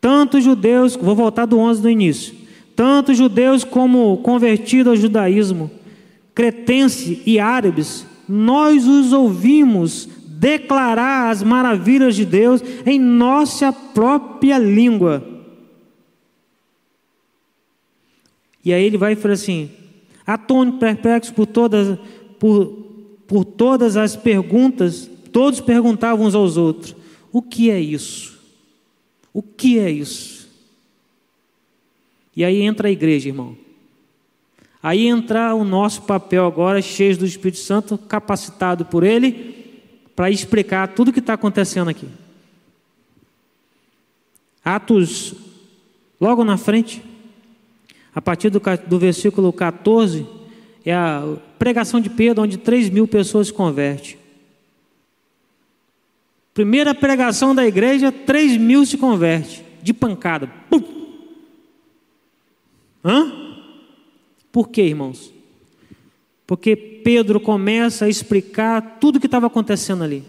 Tanto judeus, vou voltar do 11 do início. Tanto judeus como convertidos ao judaísmo, cretense e árabes, nós os ouvimos declarar as maravilhas de Deus em nossa própria língua. E aí ele vai e fala assim: atônito, perplexo por todas, por, por todas as perguntas, todos perguntavam uns aos outros: o que é isso? O que é isso? E aí entra a igreja, irmão. Aí entra o nosso papel agora, cheio do Espírito Santo, capacitado por Ele, para explicar tudo o que está acontecendo aqui. Atos, logo na frente, a partir do, do versículo 14, é a pregação de Pedro, onde 3 mil pessoas se convertem. Primeira pregação da igreja, 3 mil se converte, de pancada. Pum! Hã? Por quê, irmãos? Porque Pedro começa a explicar tudo o que estava acontecendo ali.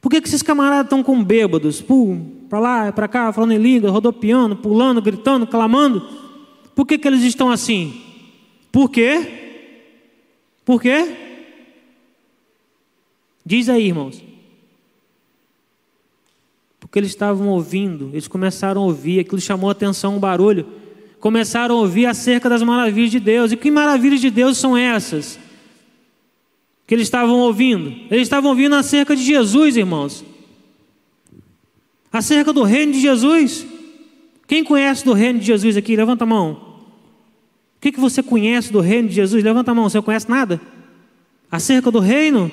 Por que, que esses camaradas estão com bêbados? Para lá, para cá, falando em língua, rodopiando, pulando, gritando, clamando. Por que, que eles estão assim? Por quê? Por quê? Diz aí, irmãos. Porque eles estavam ouvindo, eles começaram a ouvir, aquilo chamou a atenção, um barulho. Começaram a ouvir acerca das maravilhas de Deus. E que maravilhas de Deus são essas? Que eles estavam ouvindo? Eles estavam ouvindo acerca de Jesus, irmãos. Acerca do reino de Jesus. Quem conhece do reino de Jesus aqui? Levanta a mão. O que, que você conhece do reino de Jesus? Levanta a mão. Você não conhece nada? Acerca do reino?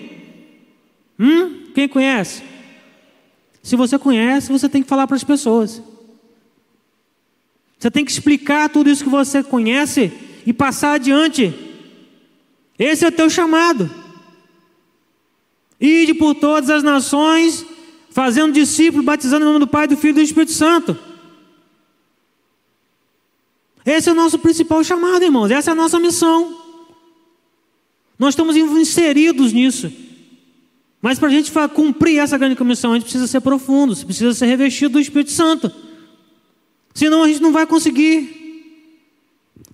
Hum? Quem conhece? Se você conhece, você tem que falar para as pessoas. Você tem que explicar tudo isso que você conhece e passar adiante. Esse é o teu chamado. Ide por todas as nações, fazendo discípulos, batizando em nome do Pai, do Filho e do Espírito Santo. Esse é o nosso principal chamado, irmãos. Essa é a nossa missão. Nós estamos inseridos nisso. Mas para a gente cumprir essa grande comissão, a gente precisa ser profundo, precisa ser revestido do Espírito Santo. Senão a gente não vai conseguir.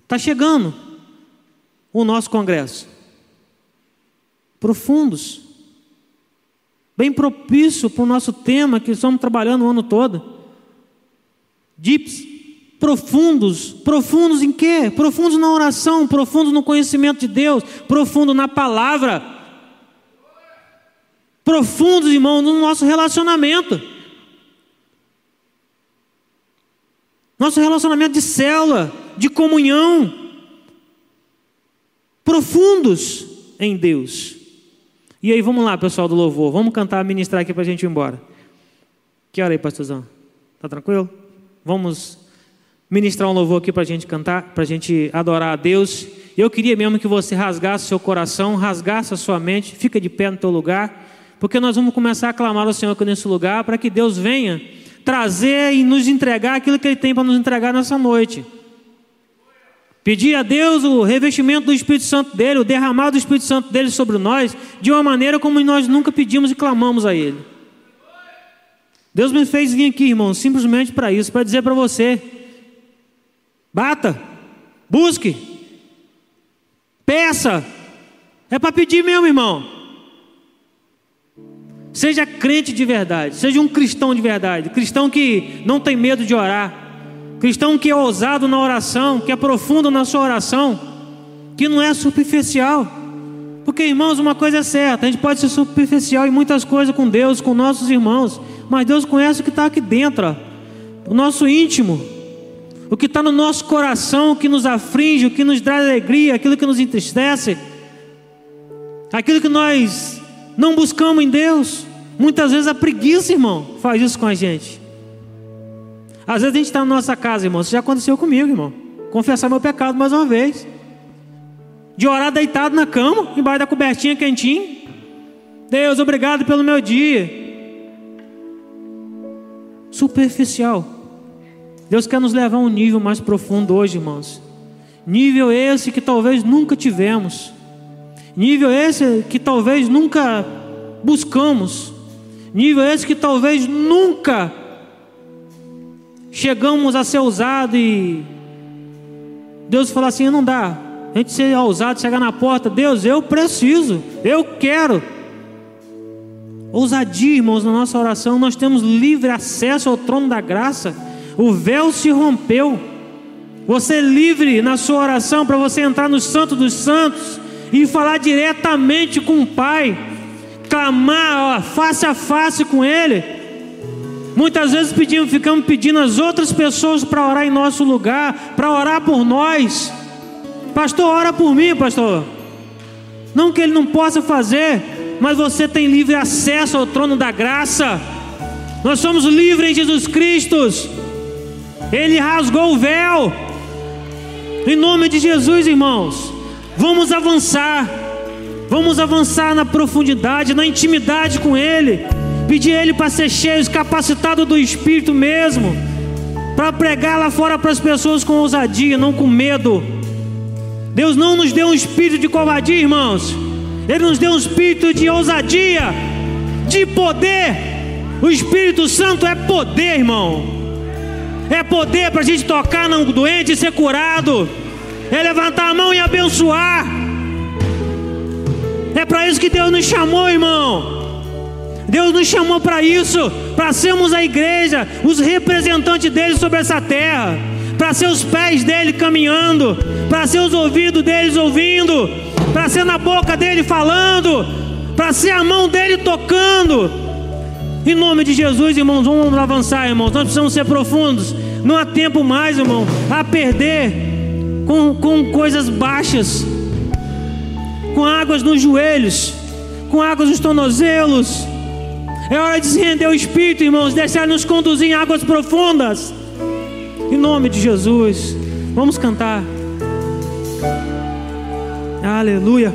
Está chegando o nosso congresso. Profundos. Bem propício para o nosso tema que estamos trabalhando o ano todo. Deeps. Profundos. Profundos em quê? Profundos na oração, profundos no conhecimento de Deus, profundo na palavra. Profundos, irmão, no nosso relacionamento. Nosso relacionamento de célula, de comunhão, profundos em Deus. E aí, vamos lá, pessoal do louvor, vamos cantar, ministrar aqui para a gente ir embora. Que hora aí, pastorzão? Tá tranquilo? Vamos ministrar um louvor aqui para a gente cantar, para a gente adorar a Deus. Eu queria mesmo que você rasgasse seu coração, rasgasse a sua mente, fica de pé no teu lugar, porque nós vamos começar a clamar ao Senhor aqui nesse lugar, para que Deus venha trazer e nos entregar aquilo que Ele tem para nos entregar nessa noite. Pedir a Deus o revestimento do Espírito Santo dele, o derramado do Espírito Santo dele sobre nós, de uma maneira como nós nunca pedimos e clamamos a Ele. Deus me fez vir aqui, irmão, simplesmente para isso, para dizer para você: bata, busque, peça, é para pedir mesmo, irmão. Seja crente de verdade, seja um cristão de verdade, cristão que não tem medo de orar, cristão que é ousado na oração, que é profundo na sua oração, que não é superficial. Porque, irmãos, uma coisa é certa: a gente pode ser superficial em muitas coisas com Deus, com nossos irmãos, mas Deus conhece o que está aqui dentro, ó, o nosso íntimo, o que está no nosso coração, o que nos aflige, o que nos dá alegria, aquilo que nos entristece, aquilo que nós não buscamos em Deus. Muitas vezes a preguiça, irmão, faz isso com a gente. Às vezes a gente está na nossa casa, irmão. Isso já aconteceu comigo, irmão. Confessar meu pecado mais uma vez. De orar deitado na cama, embaixo da cobertinha quentinho. Deus, obrigado pelo meu dia. Superficial. Deus quer nos levar a um nível mais profundo hoje, irmãos. Nível esse que talvez nunca tivemos. Nível esse que talvez nunca buscamos. Nível esse que talvez nunca chegamos a ser ousado e Deus fala assim: não dá. A gente ser ousado, chegar na porta, Deus, eu preciso, eu quero. Ousadia, irmãos, na nossa oração, nós temos livre acesso ao trono da graça. O véu se rompeu. Você é livre na sua oração para você entrar no Santo dos Santos e falar diretamente com o Pai clamar ó, face a face com Ele. Muitas vezes pedimos, ficamos pedindo às outras pessoas para orar em nosso lugar, para orar por nós. Pastor, ora por mim, pastor. Não que ele não possa fazer, mas você tem livre acesso ao trono da graça. Nós somos livres em Jesus Cristo. Ele rasgou o véu. Em nome de Jesus, irmãos, vamos avançar. Vamos avançar na profundidade, na intimidade com Ele. Pedir Ele para ser cheio, capacitado do Espírito mesmo. Para pregar lá fora para as pessoas com ousadia, não com medo. Deus não nos deu um espírito de covardia, irmãos. Ele nos deu um espírito de ousadia, de poder. O Espírito Santo é poder, irmão. É poder para a gente tocar no doente e ser curado. É levantar a mão e abençoar. É para isso que Deus nos chamou, irmão. Deus nos chamou para isso, para sermos a igreja, os representantes dele sobre essa terra, para ser os pés dele caminhando, para ser os ouvidos deles ouvindo, para ser na boca dele falando, para ser a mão dele tocando. Em nome de Jesus, irmãos, vamos avançar, irmãos. Nós precisamos ser profundos. Não há tempo mais, irmão, a perder com, com coisas baixas com águas nos joelhos, com águas nos tornozelos. É hora de se render ao Espírito, irmãos, deixar nos conduzir em águas profundas. Em nome de Jesus, vamos cantar. Aleluia.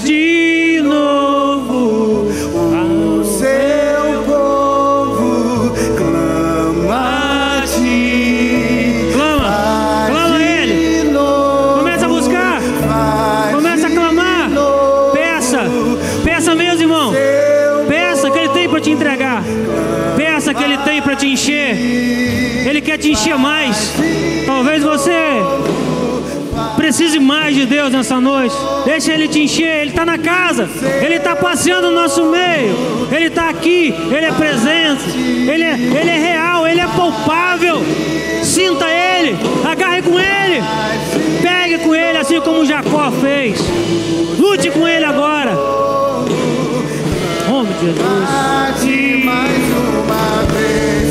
De novo. O seu povo clama a ti. Clama, clama a Ele. Começa a buscar. Começa a clamar. Peça. Peça mesmo, irmão. Peça que Ele tem para te entregar. Peça que Ele tem para te encher. Ele quer te encher mais. Precise mais de Deus nessa noite. Deixa Ele te encher. Ele está na casa. Ele está passeando no nosso meio. Ele está aqui. Ele é presente. Ele é, ele é real. Ele é palpável. Sinta Ele. Agarre com Ele. Pegue com Ele assim como Jacó fez. Lute com Ele agora. Nome de Jesus. Mais uma vez.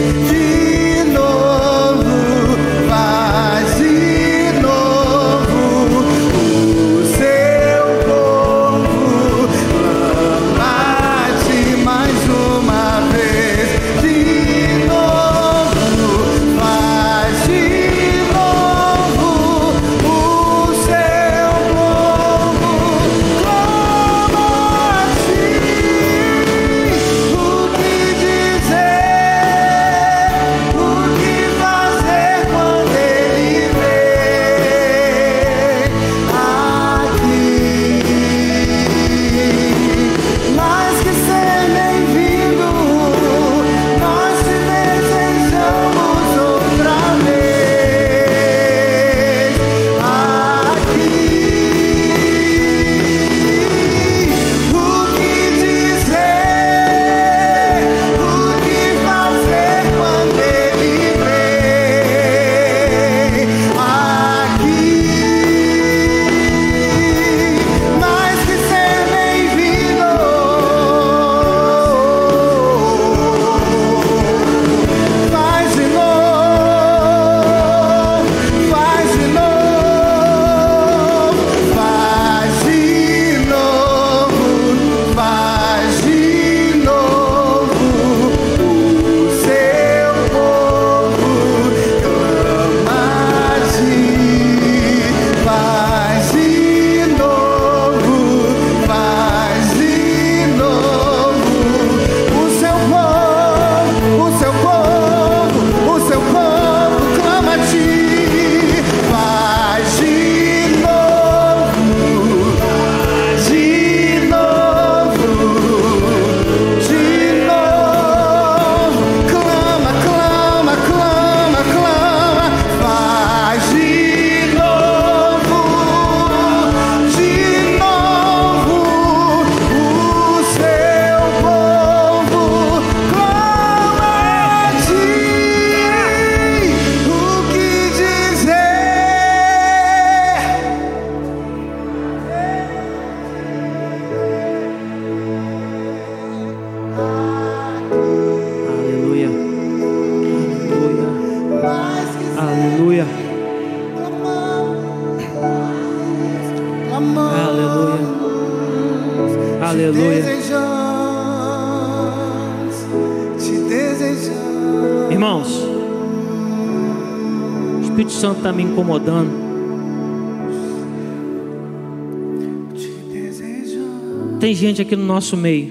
Tem gente aqui no nosso meio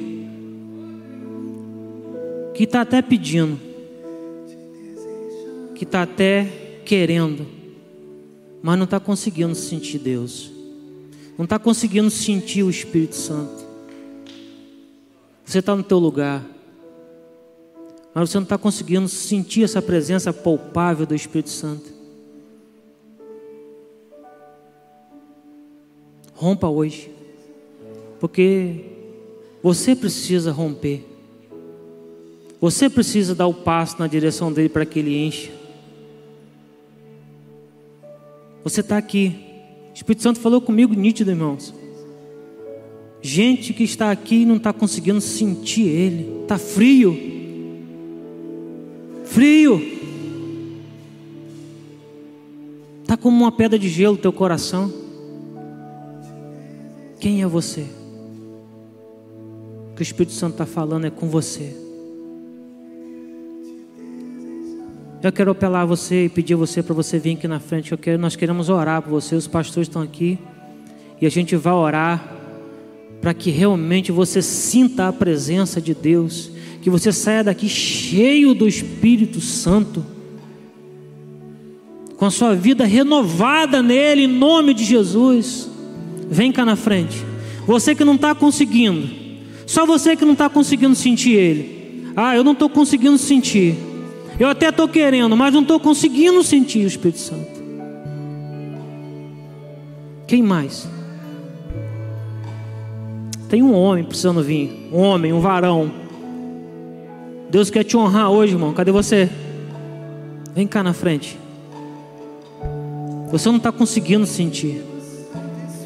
que está até pedindo, que está até querendo, mas não está conseguindo sentir Deus, não está conseguindo sentir o Espírito Santo. Você está no teu lugar, mas você não está conseguindo sentir essa presença palpável do Espírito Santo. Rompa hoje, porque você precisa romper. Você precisa dar o passo na direção dele para que ele encha. Você está aqui. O Espírito Santo falou comigo nítido, irmãos. Gente que está aqui e não está conseguindo sentir ele. Está frio. Frio. Está como uma pedra de gelo teu coração. Quem é você? Que o Espírito Santo está falando é com você. Eu quero apelar a você e pedir a você para você vir aqui na frente. Eu quero, nós queremos orar por você. Os pastores estão aqui e a gente vai orar para que realmente você sinta a presença de Deus, que você saia daqui cheio do Espírito Santo, com a sua vida renovada nele, em nome de Jesus. Vem cá na frente. Você que não está conseguindo, só você que não está conseguindo sentir ele. Ah, eu não estou conseguindo sentir. Eu até estou querendo, mas não estou conseguindo sentir o Espírito Santo. Quem mais? Tem um homem precisando vir. Um homem, um varão. Deus quer te honrar hoje, irmão. Cadê você? Vem cá na frente. Você não está conseguindo sentir.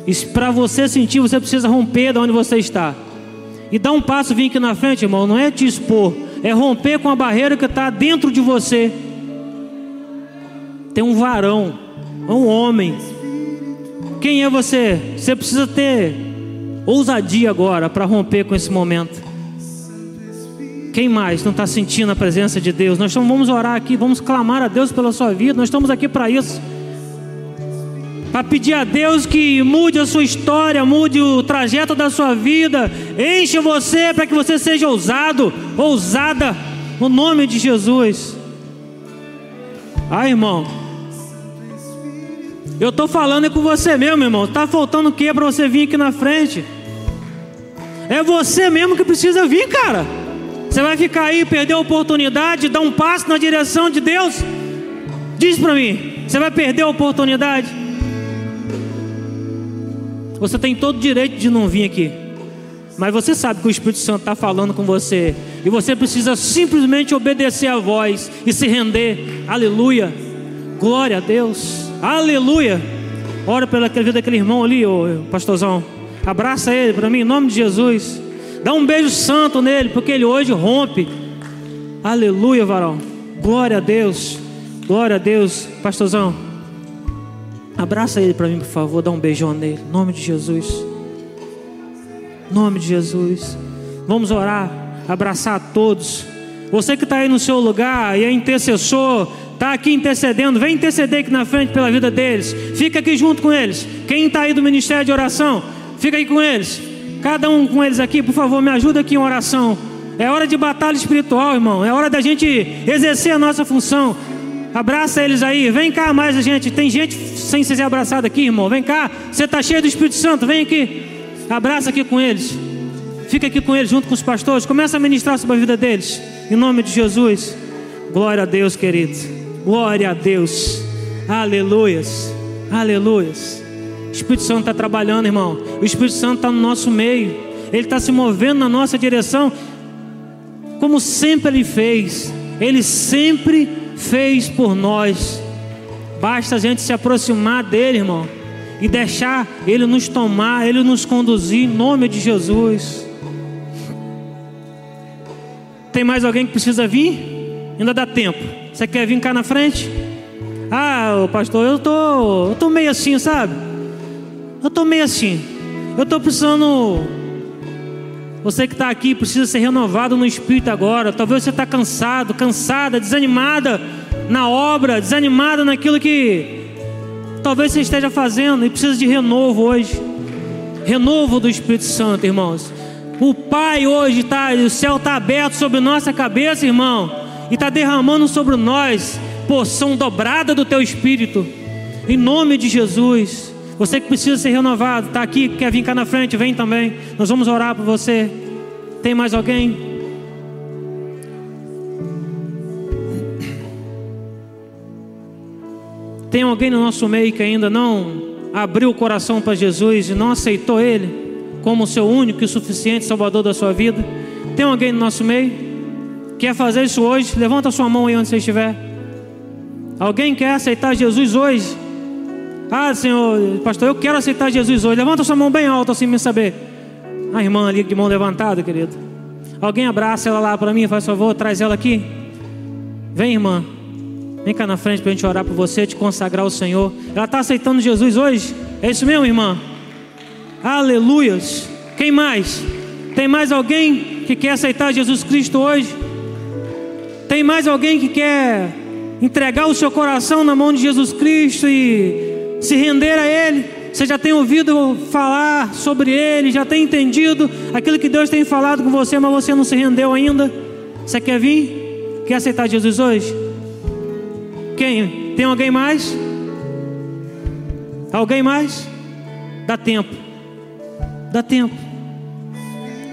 E para você sentir, você precisa romper de onde você está. E dar um passo, vir aqui na frente, irmão. Não é te expor, é romper com a barreira que está dentro de você. Tem um varão, um homem. Quem é você? Você precisa ter ousadia agora para romper com esse momento. Quem mais não está sentindo a presença de Deus? Nós vamos orar aqui, vamos clamar a Deus pela sua vida. Nós estamos aqui para isso. Para pedir a Deus que mude a sua história, mude o trajeto da sua vida, enche você para que você seja ousado, ousada, no nome de Jesus. Ah, irmão, eu estou falando é com você mesmo, irmão. Tá faltando o que para você vir aqui na frente? É você mesmo que precisa vir, cara. Você vai ficar aí, perder a oportunidade, dar um passo na direção de Deus? Diz para mim, você vai perder a oportunidade? Você tem todo o direito de não vir aqui. Mas você sabe que o Espírito Santo está falando com você. E você precisa simplesmente obedecer a voz e se render. Aleluia. Glória a Deus. Aleluia. Ora pela vida daquele irmão ali, ô pastorzão. Abraça ele para mim, em nome de Jesus. Dá um beijo santo nele, porque ele hoje rompe. Aleluia, varão. Glória a Deus. Glória a Deus. Pastorzão. Abraça ele para mim, por favor. Dá um beijão nele. Em nome de Jesus. Em nome de Jesus. Vamos orar. Abraçar a todos. Você que está aí no seu lugar e é intercessor, está aqui intercedendo, vem interceder aqui na frente pela vida deles. Fica aqui junto com eles. Quem está aí do ministério de oração, fica aí com eles. Cada um com eles aqui, por favor, me ajuda aqui em oração. É hora de batalha espiritual, irmão. É hora da gente exercer a nossa função. Abraça eles aí. Vem cá mais a gente. Tem gente sem ser abraçada aqui, irmão. Vem cá. Você está cheio do Espírito Santo. Vem aqui. Abraça aqui com eles. Fica aqui com eles junto com os pastores. Começa a ministrar sobre a vida deles. Em nome de Jesus. Glória a Deus, querido. Glória a Deus. Aleluias. Aleluias. O Espírito Santo está trabalhando, irmão. O Espírito Santo está no nosso meio. Ele está se movendo na nossa direção. Como sempre Ele fez. Ele sempre fez por nós. Basta a gente se aproximar dele, irmão. E deixar Ele nos tomar, Ele nos conduzir, em nome de Jesus. Tem mais alguém que precisa vir? Ainda dá tempo. Você quer vir cá na frente? Ah, pastor, eu tô, eu tô meio assim, sabe? Eu tô meio assim. Eu tô precisando. Você que está aqui precisa ser renovado no espírito agora. Talvez você está cansado, cansada, desanimada na obra, desanimada naquilo que talvez você esteja fazendo e precisa de renovo hoje. Renovo do Espírito Santo, irmãos. O Pai hoje está, o céu está aberto sobre nossa cabeça, irmão, e está derramando sobre nós porção dobrada do teu Espírito. Em nome de Jesus. Você que precisa ser renovado, está aqui, quer vir cá na frente, vem também. Nós vamos orar por você. Tem mais alguém? Tem alguém no nosso meio que ainda não abriu o coração para Jesus e não aceitou Ele como seu único e suficiente Salvador da sua vida? Tem alguém no nosso meio? Quer fazer isso hoje? Levanta sua mão aí onde você estiver. Alguém quer aceitar Jesus hoje? Ah, Senhor, pastor, eu quero aceitar Jesus hoje. Levanta sua mão bem alta assim me saber. A irmã ali de mão levantada, querido. Alguém abraça ela lá para mim, faz favor, traz ela aqui. Vem, irmã. Vem cá na frente para a gente orar por você, te consagrar ao Senhor. Ela está aceitando Jesus hoje? É isso mesmo, irmã? Aleluias. Quem mais? Tem mais alguém que quer aceitar Jesus Cristo hoje? Tem mais alguém que quer entregar o seu coração na mão de Jesus Cristo e se render a Ele? Você já tem ouvido falar sobre ele, já tem entendido aquilo que Deus tem falado com você, mas você não se rendeu ainda. Você quer vir? Quer aceitar Jesus hoje? Quem? Tem alguém mais? Alguém mais? Dá tempo. Dá tempo.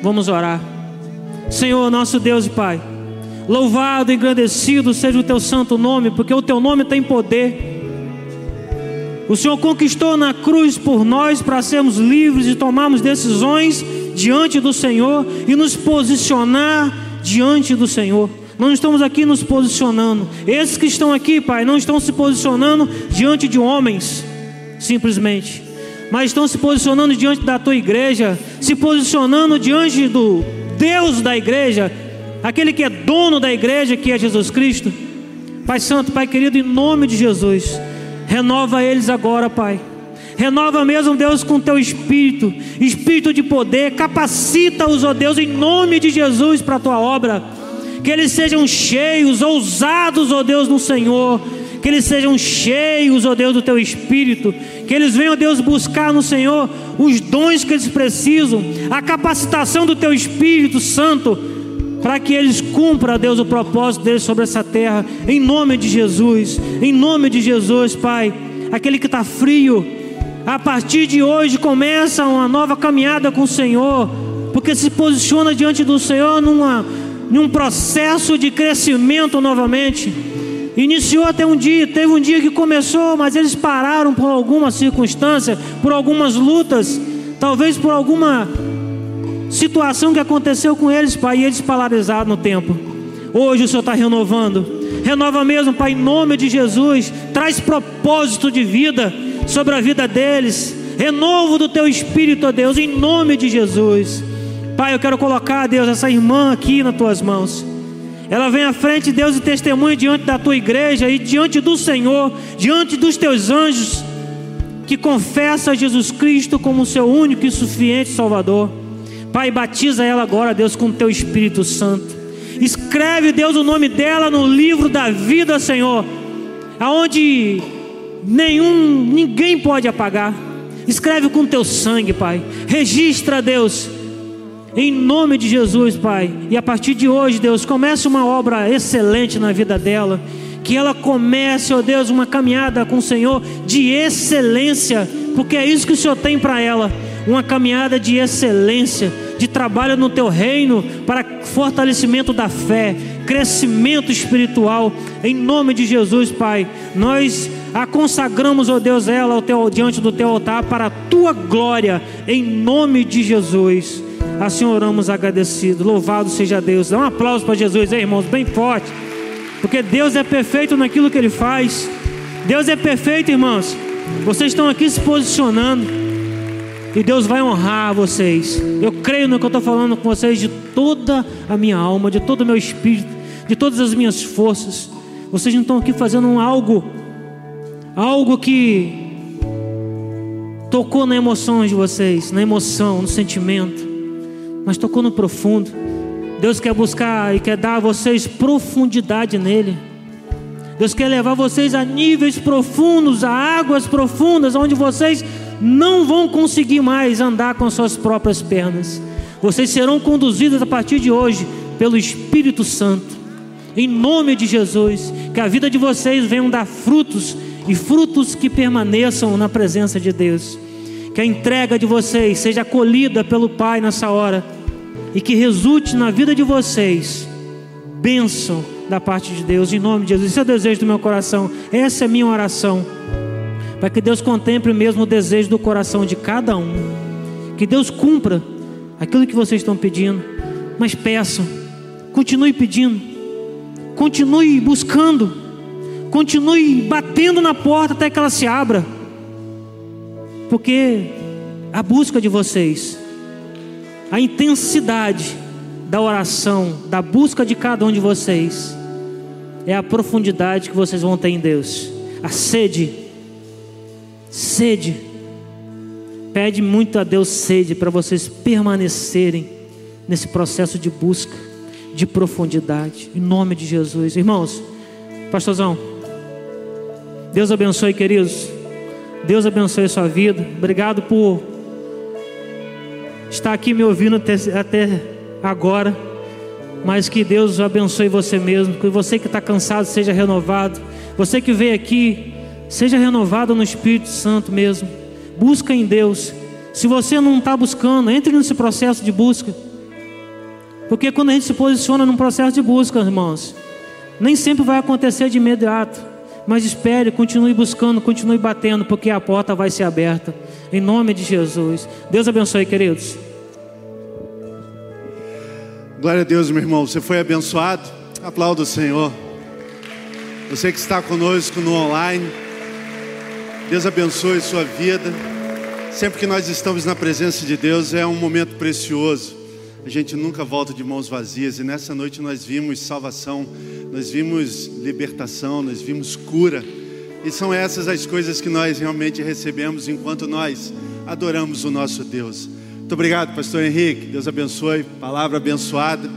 Vamos orar. Senhor, nosso Deus e Pai, louvado engrandecido seja o teu santo nome, porque o teu nome tem poder. O Senhor conquistou na cruz por nós para sermos livres e tomarmos decisões diante do Senhor e nos posicionar diante do Senhor. Não estamos aqui nos posicionando. Esses que estão aqui, Pai, não estão se posicionando diante de homens, simplesmente, mas estão se posicionando diante da tua igreja, se posicionando diante do Deus da igreja, aquele que é dono da igreja, que é Jesus Cristo. Pai Santo, Pai querido, em nome de Jesus, renova eles agora, Pai. Renova mesmo, Deus, com teu espírito, espírito de poder, capacita-os, ó Deus, em nome de Jesus para a tua obra. Que eles sejam cheios, ousados, ó Deus, no Senhor. Que eles sejam cheios, ó Deus, do teu espírito. Que eles venham, ó Deus, buscar no Senhor os dons que eles precisam, a capacitação do teu Espírito Santo, para que eles cumpram, Deus, o propósito deles sobre essa terra. Em nome de Jesus, em nome de Jesus, Pai. Aquele que está frio, a partir de hoje começa uma nova caminhada com o Senhor, porque se posiciona diante do Senhor numa, num processo de crescimento novamente. Iniciou até um dia, teve um dia que começou, mas eles pararam por alguma circunstância, por algumas lutas, talvez por alguma situação que aconteceu com eles, Pai, e eles paralisaram no tempo. Hoje o Senhor está renovando. Renova mesmo, Pai, em nome de Jesus. Traz propósito de vida sobre a vida deles. Renovo do teu espírito, ó Deus, em nome de Jesus. Pai, eu quero colocar, Deus, essa irmã aqui nas tuas mãos. Ela vem à frente, Deus, e testemunha diante da tua igreja e diante do Senhor, diante dos teus anjos, que confessa Jesus Cristo como seu único e suficiente Salvador. Pai, batiza ela agora, Deus, com o teu Espírito Santo. Escreve, Deus, o nome dela no livro da vida, Senhor, aonde nenhum, ninguém pode apagar. Escreve com teu sangue, Pai. Registra, Deus, em nome de Jesus, Pai. E a partir de hoje, Deus, comece uma obra excelente na vida dela. Que ela comece, ó Deus, uma caminhada com o Senhor de excelência, porque é isso que o Senhor tem para ela uma caminhada de excelência, de trabalho no teu reino para fortalecimento da fé, crescimento espiritual, em nome de Jesus, Pai. Nós a consagramos, ó Deus, ela ao teu, diante do teu altar para a tua glória, em nome de Jesus. Assim oramos agradecido. Louvado seja Deus. Dá um aplauso para Jesus, hein, irmãos, bem forte. Porque Deus é perfeito naquilo que Ele faz. Deus é perfeito, irmãos. Vocês estão aqui se posicionando. E Deus vai honrar vocês. Eu creio no que eu estou falando com vocês de toda a minha alma, de todo o meu espírito, de todas as minhas forças. Vocês não estão aqui fazendo algo, algo que tocou na emoção de vocês, na emoção, no sentimento, mas tocou no profundo. Deus quer buscar e quer dar a vocês profundidade nele. Deus quer levar vocês a níveis profundos, a águas profundas, onde vocês não vão conseguir mais andar com suas próprias pernas. Vocês serão conduzidos a partir de hoje pelo Espírito Santo. Em nome de Jesus, que a vida de vocês venham dar frutos e frutos que permaneçam na presença de Deus. Que a entrega de vocês seja acolhida pelo Pai nessa hora e que resulte na vida de vocês bênção da parte de Deus, em nome de Jesus. Esse é o desejo do meu coração, essa é a minha oração, para que Deus contemple mesmo o desejo do coração de cada um, que Deus cumpra aquilo que vocês estão pedindo, mas peçam, continue pedindo, continue buscando, continue batendo na porta até que ela se abra, porque a busca de vocês, a intensidade da oração, da busca de cada um de vocês, é a profundidade que vocês vão ter em Deus, a sede, sede. Pede muito a Deus sede para vocês permanecerem nesse processo de busca, de profundidade, em nome de Jesus, irmãos. Pastorzão, Deus abençoe, queridos. Deus abençoe a sua vida. Obrigado por estar aqui me ouvindo até, até agora. Mas que Deus abençoe você mesmo. Que você que está cansado seja renovado. Você que veio aqui, seja renovado no Espírito Santo mesmo. Busca em Deus. Se você não está buscando, entre nesse processo de busca. Porque quando a gente se posiciona num processo de busca, irmãos, nem sempre vai acontecer de imediato. Mas espere, continue buscando, continue batendo, porque a porta vai ser aberta. Em nome de Jesus. Deus abençoe, queridos. Glória a Deus, meu irmão. Você foi abençoado? Aplauda o Senhor. Você que está conosco no online, Deus abençoe sua vida. Sempre que nós estamos na presença de Deus é um momento precioso. A gente nunca volta de mãos vazias e nessa noite nós vimos salvação, nós vimos libertação, nós vimos cura. E são essas as coisas que nós realmente recebemos enquanto nós adoramos o nosso Deus. Muito obrigado, pastor Henrique. Deus abençoe. Palavra abençoada.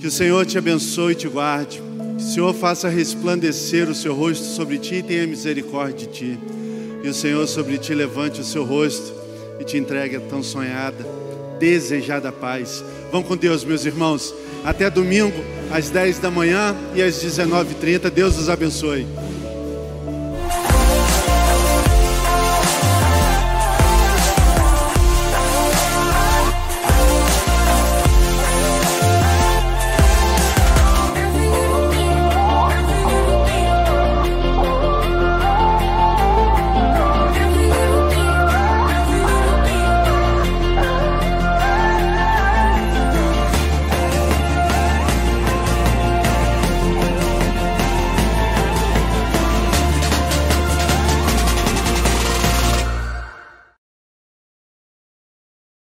Que o Senhor te abençoe e te guarde. Senhor faça resplandecer o seu rosto sobre ti e tenha misericórdia de ti. Que o Senhor sobre ti levante o seu rosto e te entregue a tão sonhada, desejada paz. Vão com Deus, meus irmãos. Até domingo, às 10 da manhã e às 19h30. Deus os abençoe.